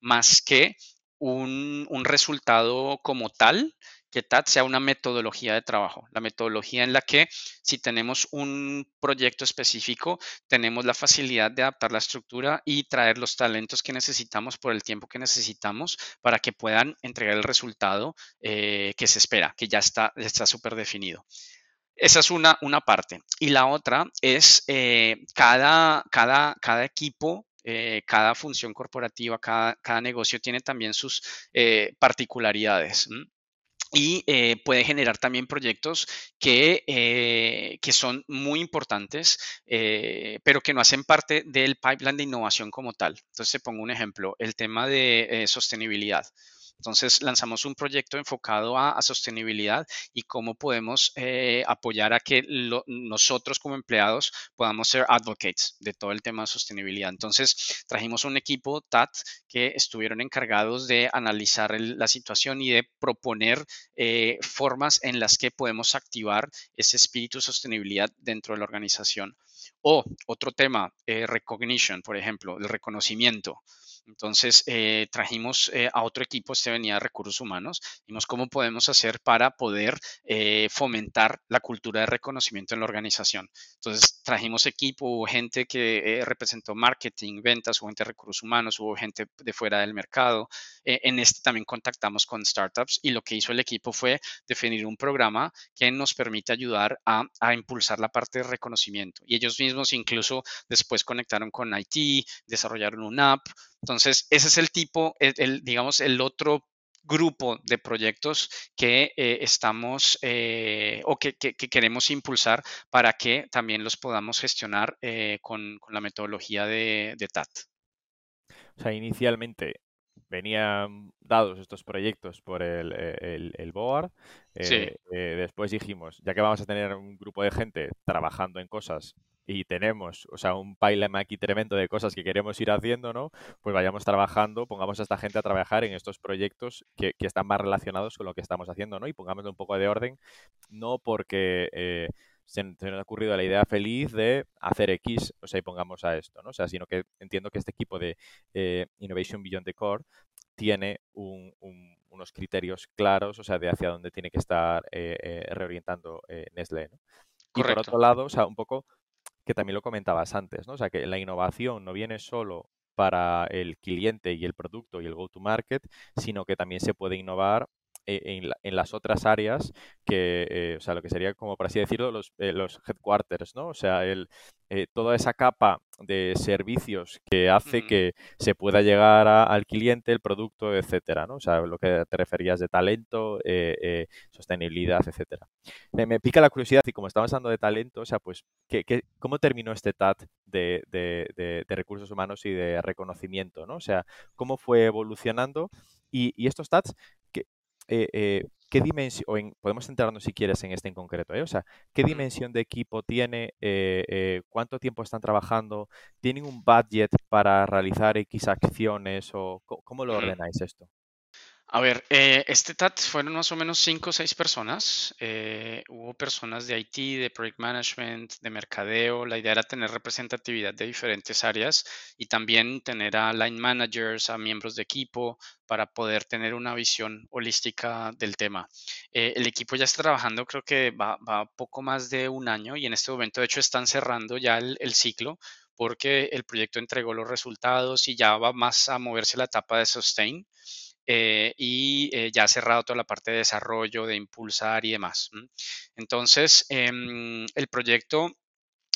Speaker 4: más que un, un resultado como tal, que TAT sea una metodología de trabajo, la metodología en la que si tenemos un proyecto específico, tenemos la facilidad de adaptar la estructura y traer los talentos que necesitamos por el tiempo que necesitamos para que puedan entregar el resultado eh, que se espera, que ya está súper definido. Esa es una, una parte. Y la otra es eh, cada, cada, cada equipo eh, cada función corporativa, cada, cada, negocio tiene también sus particularidades y eh, puede generar también proyectos que, eh, que son muy importantes, eh, pero que no hacen parte del pipeline de innovación como tal. Entonces, te pongo un ejemplo, el tema de sostenibilidad. Entonces lanzamos un proyecto enfocado a, sostenibilidad y cómo podemos eh, apoyar a que nosotros como empleados podamos ser advocates de todo el tema de sostenibilidad. Entonces trajimos un equipo TAT que estuvieron encargados de analizar la situación y de proponer eh, formas en las que podemos activar ese espíritu de sostenibilidad dentro de la organización. O otro tema, eh, recognition, por ejemplo, el reconocimiento. Entonces, eh, trajimos eh, a otro equipo, este venía de recursos humanos, vimos cómo podemos hacer para poder eh, fomentar la cultura de reconocimiento en la organización. Entonces, trajimos equipo, hubo gente que representó marketing, ventas, hubo gente de recursos humanos, hubo gente de fuera del mercado. en este también contactamos con startups y lo que hizo el equipo fue definir un programa que nos permite ayudar a, a impulsar la parte de reconocimiento. Y ellos mismos incluso después conectaron con IT, desarrollaron una app. Entonces, ese es el tipo, el, digamos, el otro grupo de proyectos que eh, estamos eh, o que, queremos impulsar para que también los podamos gestionar eh, con, la metodología de, TAT.
Speaker 3: O sea, inicialmente venían dados estos proyectos por el, el, board. después dijimos, ya que vamos a tener un grupo de gente trabajando en cosas y tenemos, o sea, un pipeline aquí tremendo de cosas que queremos ir haciendo, ¿no? Pues vayamos trabajando, pongamos a esta gente a trabajar en estos proyectos que, están más relacionados con lo que estamos haciendo, ¿no? Y pongamos un poco de orden, no porque eh, se, nos ha ocurrido la idea feliz de hacer X, o sea, y pongamos a esto, ¿no? O sea, sino que entiendo que este equipo de eh, Innovation Beyond the Core tiene unos criterios claros, o sea, de hacia dónde tiene que estar eh, reorientando Nestlé, ¿no? Y por otro lado, o sea, un poco que también lo comentabas antes, ¿no? O sea, que la innovación no viene solo para el cliente y el producto y el go-to-market, sino que también se puede innovar e, en, las otras áreas que, eh, o sea, lo que sería como, por así decirlo, los, eh, los headquarters, ¿no? O sea, el, eh, toda esa capa de servicios que hace que se pueda llegar al cliente, el producto, etcétera, ¿no? O sea, lo que te referías de talento, sostenibilidad, etcétera. Me, pica la curiosidad y como estamos hablando de talento, o sea, pues, ¿qué, cómo terminó este TAT de, de, recursos humanos y de reconocimiento, ¿no? O sea, ¿cómo fue evolucionando? Y, y estos TATs, eh, eh, ¿qué dimensión, o podemos centrarnos si quieres en este en concreto, ¿eh? o sea, ¿qué dimensión de equipo tiene? ¿Cuánto tiempo están trabajando? ¿Tienen un budget para realizar X acciones? ¿O cómo lo ordenáis esto?
Speaker 4: A ver, eh, este TAT fueron más o menos cinco o seis personas. Eh, hubo personas de IT, de Project Management, de mercadeo. La idea era tener representatividad de diferentes áreas y también tener a line managers, a miembros de equipo para poder tener una visión holística del tema. Eh, el equipo ya está trabajando, creo que va, va, poco más de un año y en este momento, de hecho, están cerrando ya el, el ciclo porque el proyecto entregó los resultados y ya va más a moverse la etapa de sustain. Eh, y eh, ya ha cerrado toda la parte de desarrollo, de impulsar y demás. Entonces, em, el proyecto,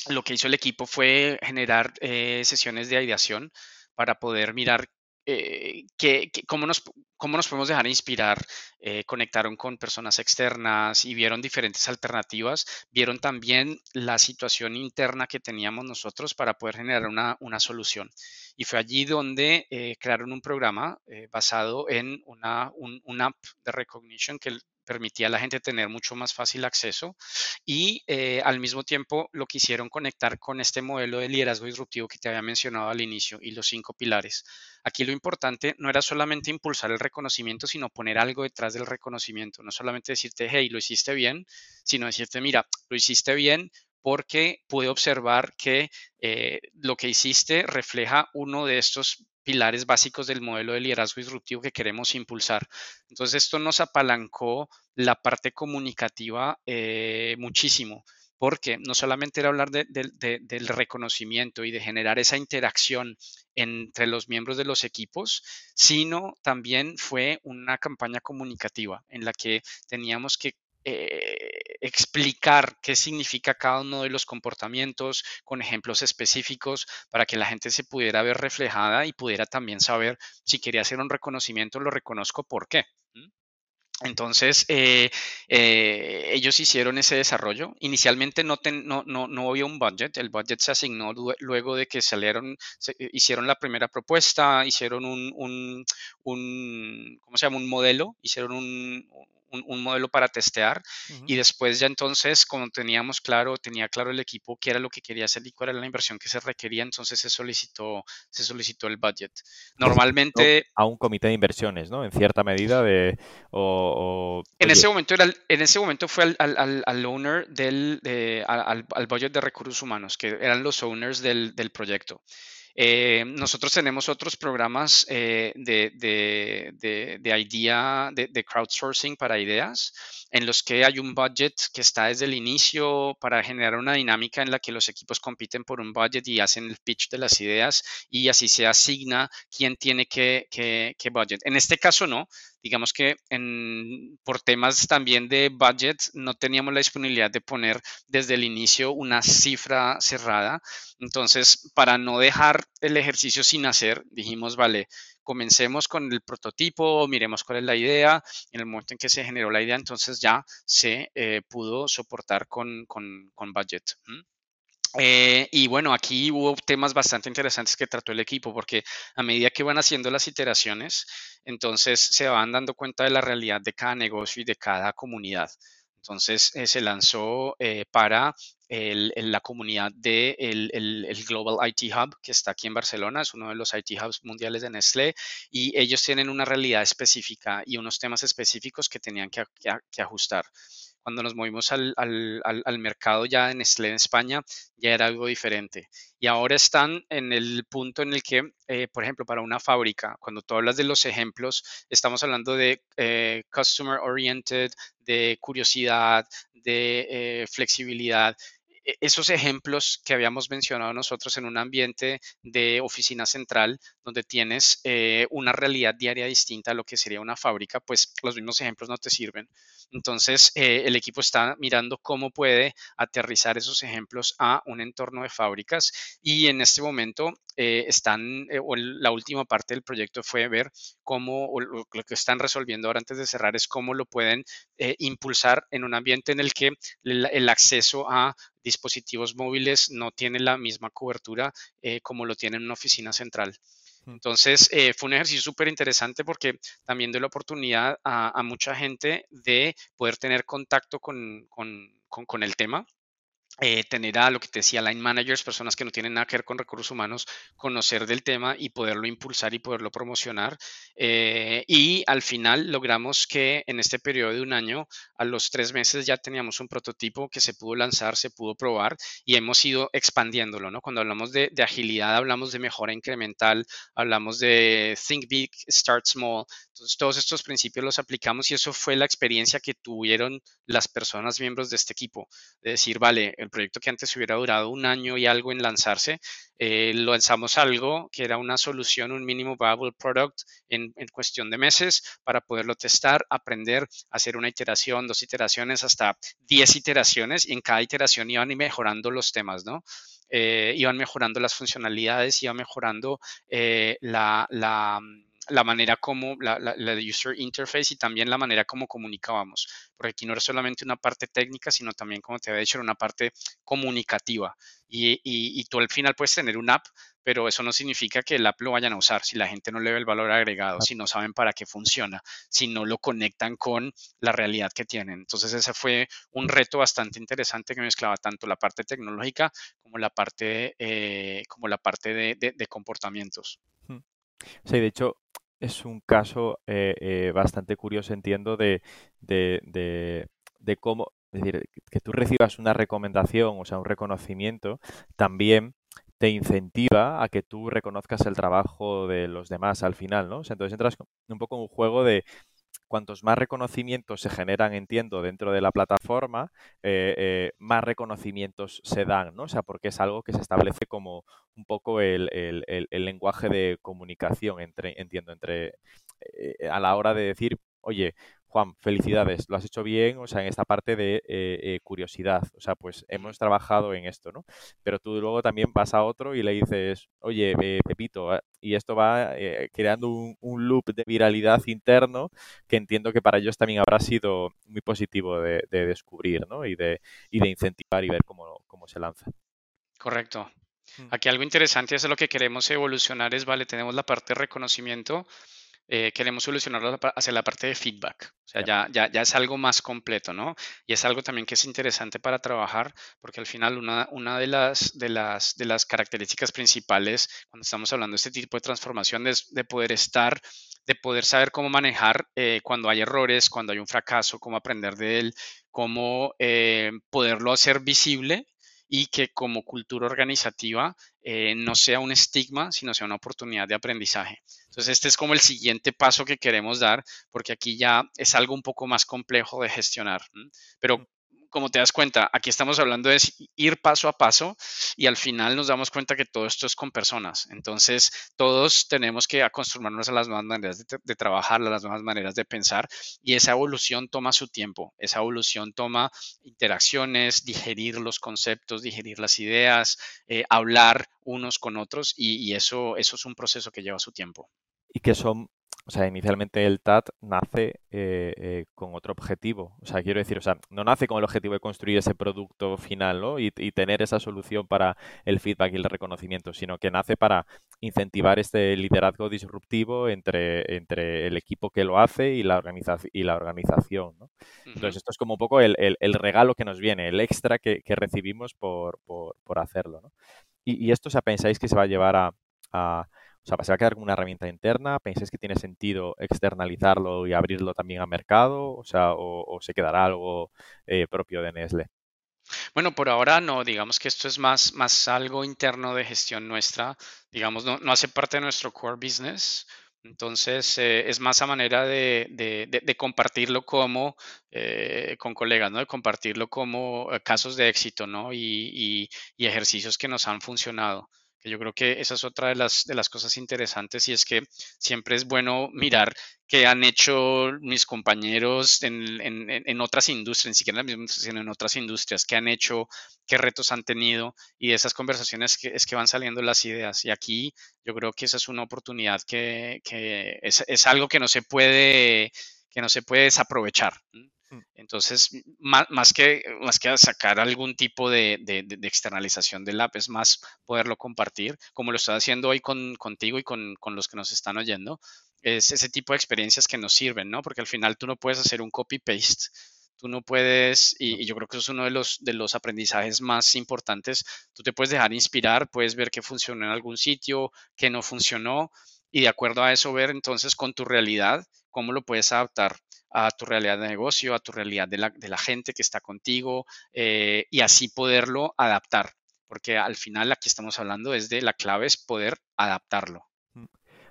Speaker 4: lo que hizo el equipo fue generar eh, sesiones de ideación para poder mirar eh, que, cómo, nos, cómo, nos, podemos dejar inspirar. Eh, conectaron con personas externas y vieron diferentes alternativas. Vieron también la situación interna que teníamos nosotros para poder generar una, una solución. Y fue allí donde eh, crearon un programa basado en una, un, app de recognition que permitía a la gente tener mucho más fácil acceso y eh, al mismo tiempo lo quisieron conectar con este modelo de liderazgo disruptivo que te había mencionado al inicio y los cinco pilares. Aquí lo importante no era solamente impulsar el reconocimiento, sino poner algo detrás del reconocimiento, no solamente decirte, hey, lo hiciste bien, sino decirte, mira, lo hiciste bien, porque pude observar que eh, lo que hiciste refleja uno de estos pilares básicos del modelo de liderazgo disruptivo que queremos impulsar. Entonces, esto nos apalancó la parte comunicativa eh, muchísimo porque no solamente era hablar del reconocimiento y de generar esa interacción entre los miembros de los equipos, sino también fue una campaña comunicativa en la que teníamos que eh, explicar qué significa cada uno de los comportamientos con ejemplos específicos para que la gente se pudiera ver reflejada y pudiera también saber si quería hacer un reconocimiento, lo reconozco por qué. Entonces, eh, eh, ellos hicieron ese desarrollo. Inicialmente no, no, no, había un budget, el budget se asignó luego de que salieron, hicieron la primera propuesta, hicieron un, un, un, ¿cómo se llama? Un modelo, hicieron un, un, modelo para testear y después ya entonces, como teníamos claro, tenía claro el equipo qué era lo que quería hacer y cuál era la inversión que se requería, entonces se solicitó, se solicitó el budget. Normalmente...
Speaker 3: A un comité de inversiones, ¿no? En cierta medida de... O,
Speaker 4: en, ese momento era, en ese momento fue al, al, owner del, al, al, budget de recursos humanos, que eran los owners del, del proyecto. Eh, nosotros tenemos otros programas eh, de, de, de, idea, de, crowdsourcing para ideas, en los que hay un budget que está desde el inicio para generar una dinámica en la que los equipos compiten por un budget y hacen el pitch de las ideas y así se asigna quién tiene que, que, que budget. En este caso no, digamos que por temas también de budget no teníamos la disponibilidad de poner desde el inicio una cifra cerrada. Entonces, para no dejar el ejercicio sin hacer, dijimos, vale, comencemos con el prototipo, miremos cuál es la idea. En el momento en que se generó la idea, entonces ya se eh, pudo soportar con, budget. Eh, y bueno, aquí hubo temas bastante interesantes que trató el equipo, porque a medida que van haciendo las iteraciones, entonces se van dando cuenta de la realidad de cada negocio y de cada comunidad. Entonces eh, se lanzó eh, para la comunidad de el, Global IT Hub, que está aquí en Barcelona, es uno de los IT Hubs mundiales de Nestlé, y ellos tienen una realidad específica y unos temas específicos que tenían que ajustar cuando nos movimos al, mercado ya en Nestlé en España, ya era algo diferente. Y ahora están en el punto en el que, eh, por ejemplo, para una fábrica, cuando tú hablas de los ejemplos, estamos hablando de eh, customer oriented, de curiosidad, de eh, flexibilidad e-, esos ejemplos que habíamos mencionado nosotros en un ambiente de oficina central, donde tienes una realidad diaria distinta a lo que sería una fábrica, pues los mismos ejemplos no te sirven. Entonces, eh, el equipo está mirando cómo puede aterrizar esos ejemplos a un entorno de fábricas y en este momento eh, están, eh, o la última parte del proyecto fue ver cómo, lo, que están resolviendo ahora antes de cerrar es cómo lo pueden impulsar en un ambiente en el que el, acceso a dispositivos móviles no tiene la misma cobertura como lo tiene en una oficina central. Entonces, eh, fue un ejercicio súper interesante porque también dio la oportunidad a, mucha gente de poder tener contacto con, con el tema eh, tener a lo que te decía line managers, personas que no tienen nada que ver con recursos humanos, conocer del tema y poderlo impulsar y poderlo promocionar. Eh, y al final logramos que en este periodo de un año, a los tres meses ya teníamos un prototipo que se pudo lanzar, se pudo probar y hemos ido expandiéndolo. ¿no? Cuando hablamos de, de agilidad, hablamos de mejora incremental, hablamos de think big, start small. Entonces, todos estos principios los aplicamos y eso fue la experiencia que tuvieron las personas miembros de este equipo. De decir, vale, el proyecto que antes hubiera durado un año y algo en lanzarse, eh, lanzamos algo que era una solución, un mínimo viable product en, cuestión de meses para poderlo testar, aprender, hacer una iteración, dos iteraciones, hasta 10 iteraciones y en cada iteración iban mejorando los temas, ¿no? Eh, iban mejorando las funcionalidades, iban mejorando eh, la, la la manera como la, la, user interface y también la manera como comunicábamos, porque aquí no era solamente una parte técnica, sino también, como te había dicho, era una parte comunicativa. Y, y, tú al final puedes tener un app, pero eso no significa que el app lo vayan a usar si la gente no le ve el valor agregado, si no saben para qué funciona, si no lo conectan con la realidad que tienen. Entonces ese fue un reto bastante interesante que mezclaba tanto la parte tecnológica como la parte, eh, como la parte de, de comportamientos.
Speaker 3: Sí, de hecho, es un caso eh, eh, bastante curioso, entiendo, de, de, de, cómo es decir, que tú recibas una recomendación, o sea, un reconocimiento, también te incentiva a que tú reconozcas el trabajo de los demás al final, ¿no? entonces entras un poco en un juego de cuantos más reconocimientos se generan, entiendo, dentro de la plataforma, eh, eh, más reconocimientos se dan, ¿no? O sea, porque es algo que se establece como un poco el, lenguaje de comunicación, entre, entiendo, entre eh, a la hora de decir, oye, Juan, felicidades, lo has hecho bien, o sea, en esta parte de eh, eh, curiosidad, o sea, pues hemos trabajado en esto, ¿no? Pero tú luego también vas a otro y le dices, oye, Pepito, ah", y esto va eh, creando un, loop de viralidad interno que entiendo que para ellos también habrá sido muy positivo de, descubrir, ¿no? Y de, y de incentivar y ver cómo, cómo se lanza.
Speaker 4: Correcto. Mm. Aquí algo interesante es lo que queremos evolucionar es, vale, tenemos la parte de reconocimiento, eh, queremos solucionarlo hacia la parte de feedback. O sea, ya, ya, ya, es algo más completo, ¿no? Y es algo también que es interesante para trabajar, porque al final una, una de, las, de, las, de las características principales cuando estamos hablando de este tipo de transformación es de poder estar, de poder saber cómo manejar eh, cuando hay errores, cuando hay un fracaso, cómo aprender de él, cómo eh, poderlo hacer visible y que como cultura organizativa eh, no sea un estigma, sino sea una oportunidad de aprendizaje. Entonces, este es como el siguiente paso que queremos dar, porque aquí ya es algo un poco más complejo de gestionar. Pero como te das cuenta, aquí estamos hablando de ir paso a paso y al final nos damos cuenta que todo esto es con personas. Entonces, todos tenemos que acostumbrarnos a las nuevas maneras de, trabajar, a las nuevas maneras de pensar y esa evolución toma su tiempo. Esa evolución toma interacciones, digerir los conceptos, digerir las ideas, eh, hablar unos con otros y, eso, eso es un proceso que lleva su tiempo.
Speaker 3: Y que son o sea, inicialmente el TAT nace eh, eh, con otro objetivo. O sea, quiero decir, o sea, no nace con el objetivo de construir ese producto final, ¿no? Y, tener esa solución para el feedback y el reconocimiento, sino que nace para incentivar este liderazgo disruptivo entre, entre el equipo que lo hace y la, y la organización, ¿no? Entonces, esto es como un poco el, regalo que nos viene, el extra que, recibimos por, hacerlo, ¿no? Y, esto, o sea, pensáis que se va a llevar a sea, ¿se va a quedar como una herramienta interna? ¿Pensáis que tiene sentido externalizarlo y abrirlo también a mercado? O sea, o, se quedará algo eh, propio de Nestle?
Speaker 4: Bueno, por ahora no, digamos que esto es más, más algo interno de gestión nuestra, digamos, no, hace parte de nuestro core business, entonces eh, es más a manera de, compartirlo como eh, con colegas, ¿no? De compartirlo como casos de éxito, ¿no? y, ejercicios que nos han funcionado que yo creo que esa es otra de las, de las cosas interesantes y es que siempre es bueno mirar qué han hecho mis compañeros en, en, otras industrias, ni siquiera en la misma sino en otras industrias, qué han hecho, qué retos han tenido y de esas conversaciones es que van saliendo las ideas. Y aquí yo creo que esa es una oportunidad que, que es, es, algo que no se puede, que no se puede desaprovechar. Mm. Entonces, más, que, más que sacar algún tipo de, externalización del app, es más poderlo compartir, como lo estoy haciendo hoy con, contigo y con, los que nos están oyendo. Es ese tipo de experiencias que nos sirven, ¿no? Porque al final tú no puedes hacer un copy-paste, tú no puedes, y, yo creo que eso es uno de los, de los aprendizajes más importantes, tú te puedes dejar inspirar, puedes ver qué funcionó en algún sitio, qué no funcionó, y de acuerdo a eso ver entonces con tu realidad cómo lo puedes adaptar a tu realidad de negocio, a tu realidad de la, de la gente que está contigo eh, y así poderlo adaptar. Porque al final aquí estamos hablando es de la clave es poder adaptarlo.
Speaker 3: Mm.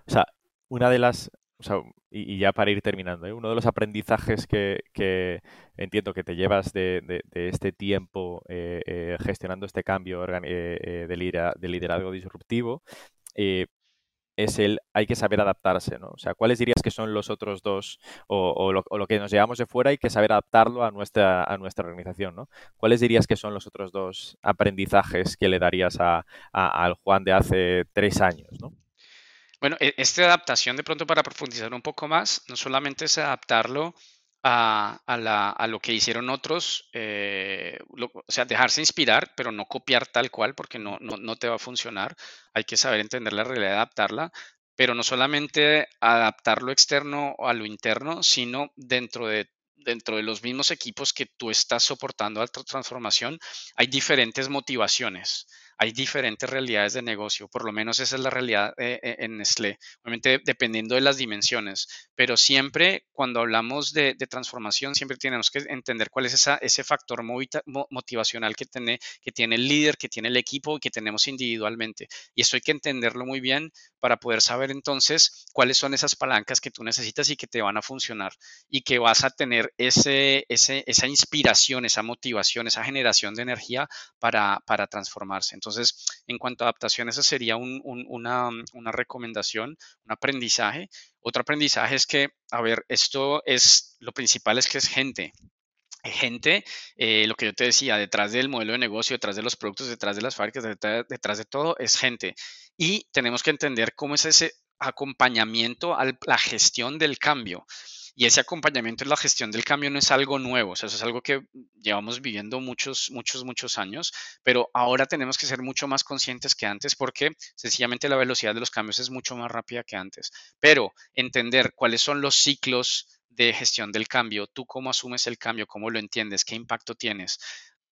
Speaker 3: O sea, una de las, y, ya para ir terminando, ¿eh? uno de los aprendizajes que, entiendo que te llevas de, de, este tiempo eh, gestionando este cambio de, de, liderazgo disruptivo es el hay que saber adaptarse, ¿no? O sea, ¿cuáles dirías que son los otros dos o, lo, que nos llevamos de fuera y que saber adaptarlo a nuestra, a nuestra organización, ¿no? ¿Cuáles dirías que son los otros dos aprendizajes que le darías a, al Juan de hace tres años, ¿no?
Speaker 4: Bueno, e, esta adaptación de pronto para profundizar un poco más, no solamente es adaptarlo a, lo que hicieron otros, eh, o sea, dejarse inspirar, pero no copiar tal cual porque no, no, te va a funcionar. Hay que saber entender la realidad adaptarla, pero no solamente adaptar lo externo a lo interno, sino dentro de dentro de los mismos equipos que tú estás soportando a transformación, hay diferentes motivaciones. Hay diferentes realidades de negocio, por lo menos esa es la realidad eh, eh, en Nestlé, obviamente dependiendo de las dimensiones, pero siempre cuando hablamos de, transformación, siempre tenemos que entender cuál es esa, ese factor motivacional que tiene, que tiene el líder, que tiene el equipo y que tenemos individualmente. Y esto hay que entenderlo muy bien para poder saber entonces cuáles son esas palancas que tú necesitas y que te van a funcionar y que vas a tener ese, esa inspiración, esa motivación, esa generación de energía para, transformarse. Entonces, en cuanto a adaptación, esa sería una, recomendación, un aprendizaje. Otro aprendizaje es que, a ver, esto es, lo principal es que es gente, gente, eh, lo que yo te decía, detrás del modelo de negocio, detrás de los productos, detrás de las fábricas, detrás, de todo, es gente. Y tenemos que entender cómo es ese acompañamiento a la gestión del cambio. Y ese acompañamiento en la gestión del cambio no es algo nuevo, o sea, eso es algo que llevamos viviendo muchos, muchos, muchos años, pero ahora tenemos que ser mucho más conscientes que antes porque sencillamente la velocidad de los cambios es mucho más rápida que antes. Pero entender cuáles son los ciclos de gestión del cambio, tú cómo asumes el cambio, cómo lo entiendes, qué impacto tienes,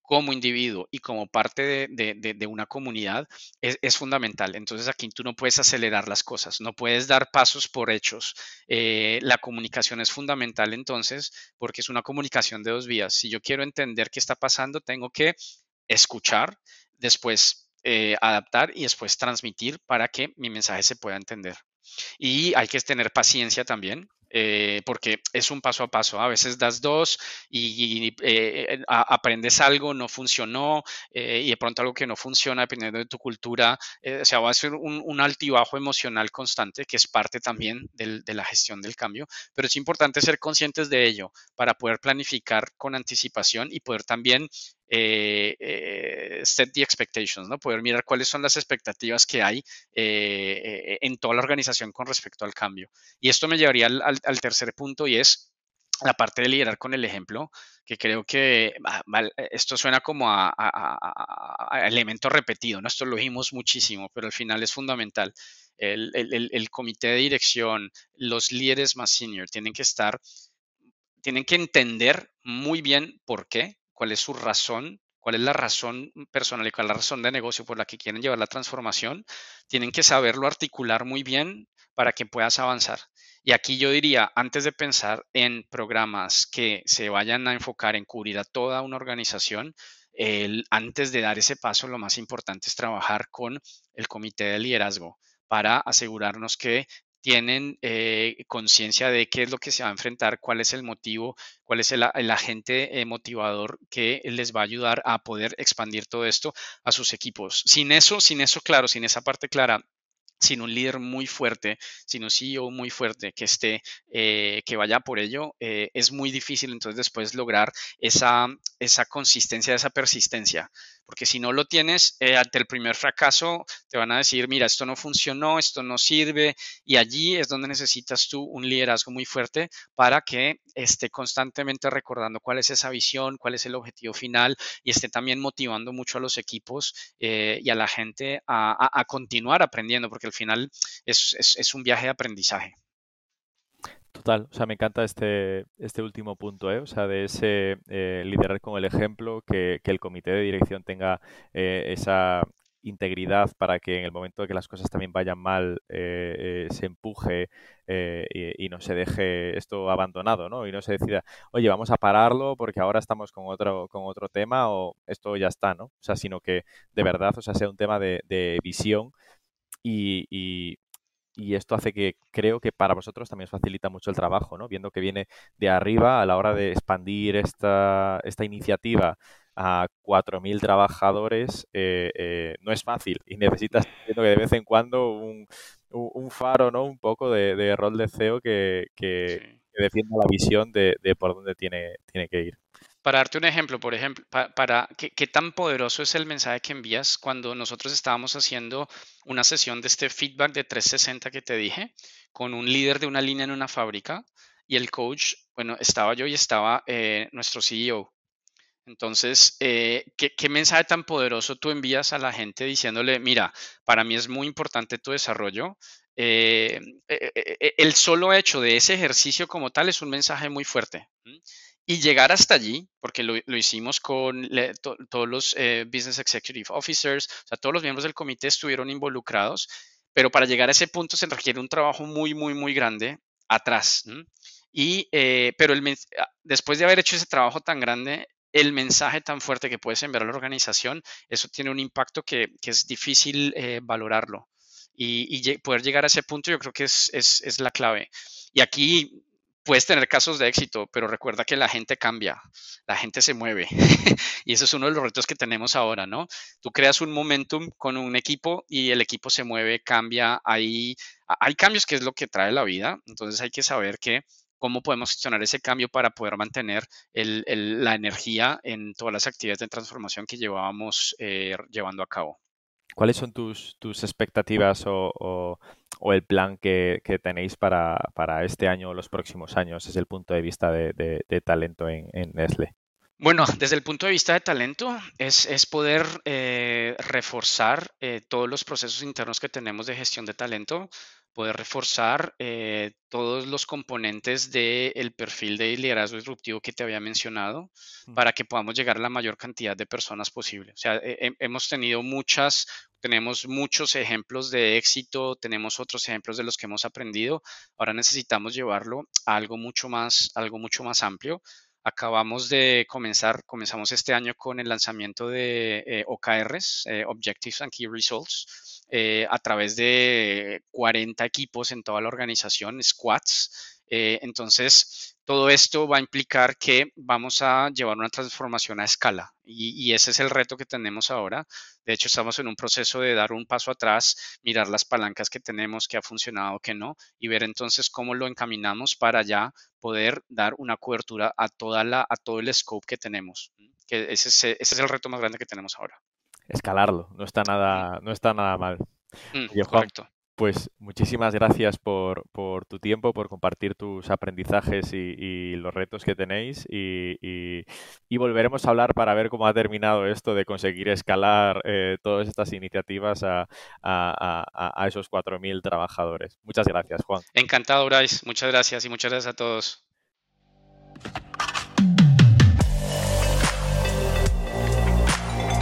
Speaker 4: como individuo y como parte de, una comunidad es, fundamental. Entonces aquí tú no puedes acelerar las cosas, no puedes dar pasos por hechos. Eh, la comunicación es fundamental entonces porque es una comunicación de dos vías. Si yo quiero entender qué está pasando, tengo que escuchar, después eh, adaptar y después transmitir para que mi mensaje se pueda entender. Y hay que tener paciencia también, eh, porque es un paso a paso. A veces das dos y, eh, aprendes algo, no funcionó, eh, y de pronto algo que no funciona, dependiendo de tu cultura, o sea, va a ser un, altibajo emocional constante, que es parte también de la gestión del cambio, pero es importante ser conscientes de ello para poder planificar con anticipación y poder también set the expectations, ¿no? Poder mirar cuáles son las expectativas que hay en toda la organización con respecto al cambio. Y esto me llevaría al, tercer punto y es la parte de liderar con el ejemplo, que creo que ah, esto suena como a, elemento repetido, ¿no? Esto lo vimos muchísimo, pero al final es fundamental. El, comité de dirección, los líderes más senior tienen que estar, tienen que entender muy bien por qué, cuál es su razón, cuál es la razón personal y cuál es la razón de negocio por la que quieren llevar la transformación, tienen que saberlo articular muy bien para que puedas avanzar. Y aquí yo diría, antes de pensar en programas que se vayan a enfocar en cubrir a toda una organización, antes de dar ese paso, lo más importante es trabajar con el comité de liderazgo para asegurarnos que tienen eh, conciencia de qué es lo que se va a enfrentar, cuál es el motivo, cuál es el, agente eh, motivador que les va a ayudar a poder expandir todo esto a sus equipos. Sin eso, sin eso claro, sin esa parte clara, sin un líder muy fuerte, sin un CEO muy fuerte que esté, eh, que vaya por ello, es muy difícil entonces después lograr esa, esa consistencia, esa persistencia. Porque si no lo tienes, eh, ante el primer fracaso, te van a decir, mira, esto no funcionó, esto no sirve, y allí es donde necesitas tú un liderazgo muy fuerte para que esté constantemente recordando cuál es esa visión, cuál es el objetivo final, y esté también motivando mucho a los equipos eh, y a la gente a, continuar aprendiendo, porque al final es un viaje de aprendizaje.
Speaker 3: Total, o sea, me encanta este, este último punto, ¿eh? o sea, de ese eh, liderar con el ejemplo, que, el comité de dirección tenga eh, esa integridad para que en el momento de que las cosas también vayan mal eh, se empuje y, no se deje esto abandonado, ¿no? Y no se decida, oye, vamos a pararlo porque ahora estamos con otro, con otro tema o esto ya está, ¿no? O sea, sino que de verdad, o sea, sea un tema de, visión y, y esto hace que creo que para vosotros también os facilita mucho el trabajo, ¿no? Viendo que viene de arriba a la hora de expandir esta, esta iniciativa a 4.000 trabajadores eh, eh, no es fácil y necesitas que de vez en cuando un, un faro, ¿no? Un poco de, rol de CEO que, que, defienda la visión de, de, por dónde tiene, tiene que ir.
Speaker 4: Para darte un ejemplo, por ejemplo, para, ¿qué, tan poderoso es el mensaje que envías cuando nosotros estábamos haciendo una sesión de este feedback de 360 que te dije con un líder de una línea en una fábrica y el coach, bueno, estaba yo y estaba eh, nuestro CEO. Entonces, eh, ¿qué, mensaje tan poderoso tú envías a la gente diciéndole, mira, para mí es muy importante tu desarrollo? Eh, el solo hecho de ese ejercicio como tal es un mensaje muy fuerte y llegar hasta allí, porque lo, hicimos con todos los eh, Business Executive Officers, o sea, todos los miembros del comité estuvieron involucrados, pero para llegar a ese punto se requiere un trabajo muy, muy, muy grande atrás. Y, eh, pero el, ah, después de haber hecho ese trabajo tan grande, el mensaje tan fuerte que puedes enviar a la organización, eso tiene un impacto que, es difícil eh, valorarlo. Y, poder llegar a ese punto yo creo que es, es la clave. Y aquí puedes tener casos de éxito, pero recuerda que la gente cambia, la gente se mueve. <laughs> y ese es uno de los retos que tenemos ahora, ¿no? Tú creas un momentum con un equipo y el equipo se mueve, cambia, hay, hay cambios que es lo que trae la vida, entonces hay que saber que cómo podemos gestionar ese cambio para poder mantener la energía en todas las actividades de transformación que llevábamos eh, llevando a cabo.
Speaker 3: ¿Cuáles son tus, tus expectativas o, el plan que, tenéis para, este año o los próximos años desde el punto de vista de, talento en, Nestle?
Speaker 4: Bueno, desde el punto de vista de talento es, poder eh, reforzar eh, todos los procesos internos que tenemos de gestión de talento poder reforzar eh, todos los componentes del perfil de liderazgo disruptivo que te había mencionado para que podamos llegar a la mayor cantidad de personas posible. O sea, hemos tenido muchas, tenemos muchos ejemplos de éxito, tenemos otros ejemplos de los que hemos aprendido. Ahora necesitamos llevarlo a algo mucho más, algo mucho más amplio. Acabamos de comenzar, comenzamos este año con el lanzamiento de eh, OKRs, eh, Objectives and Key Results eh, a través de 40 equipos en toda la organización, squads. Eh, entonces, todo esto va a implicar que vamos a llevar una transformación a escala y, ese es el reto que tenemos ahora. De hecho, estamos en un proceso de dar un paso atrás, mirar las palancas que tenemos, que ha funcionado, que no, y ver entonces cómo lo encaminamos para ya poder dar una cobertura a, toda la, a todo el scope que tenemos. Que ese es el reto más grande que tenemos ahora
Speaker 3: escalarlo. No está nada, no está nada mal.
Speaker 4: Mm, correcto.
Speaker 3: Pues muchísimas gracias por, tu tiempo, por compartir tus aprendizajes y, los retos que tenéis y, volveremos a hablar para ver cómo ha terminado esto de conseguir escalar eh, todas estas iniciativas a, a, a esos 4.000 trabajadores. Muchas gracias, Juan.
Speaker 4: Encantado, Bryce. Muchas gracias y muchas gracias a todos.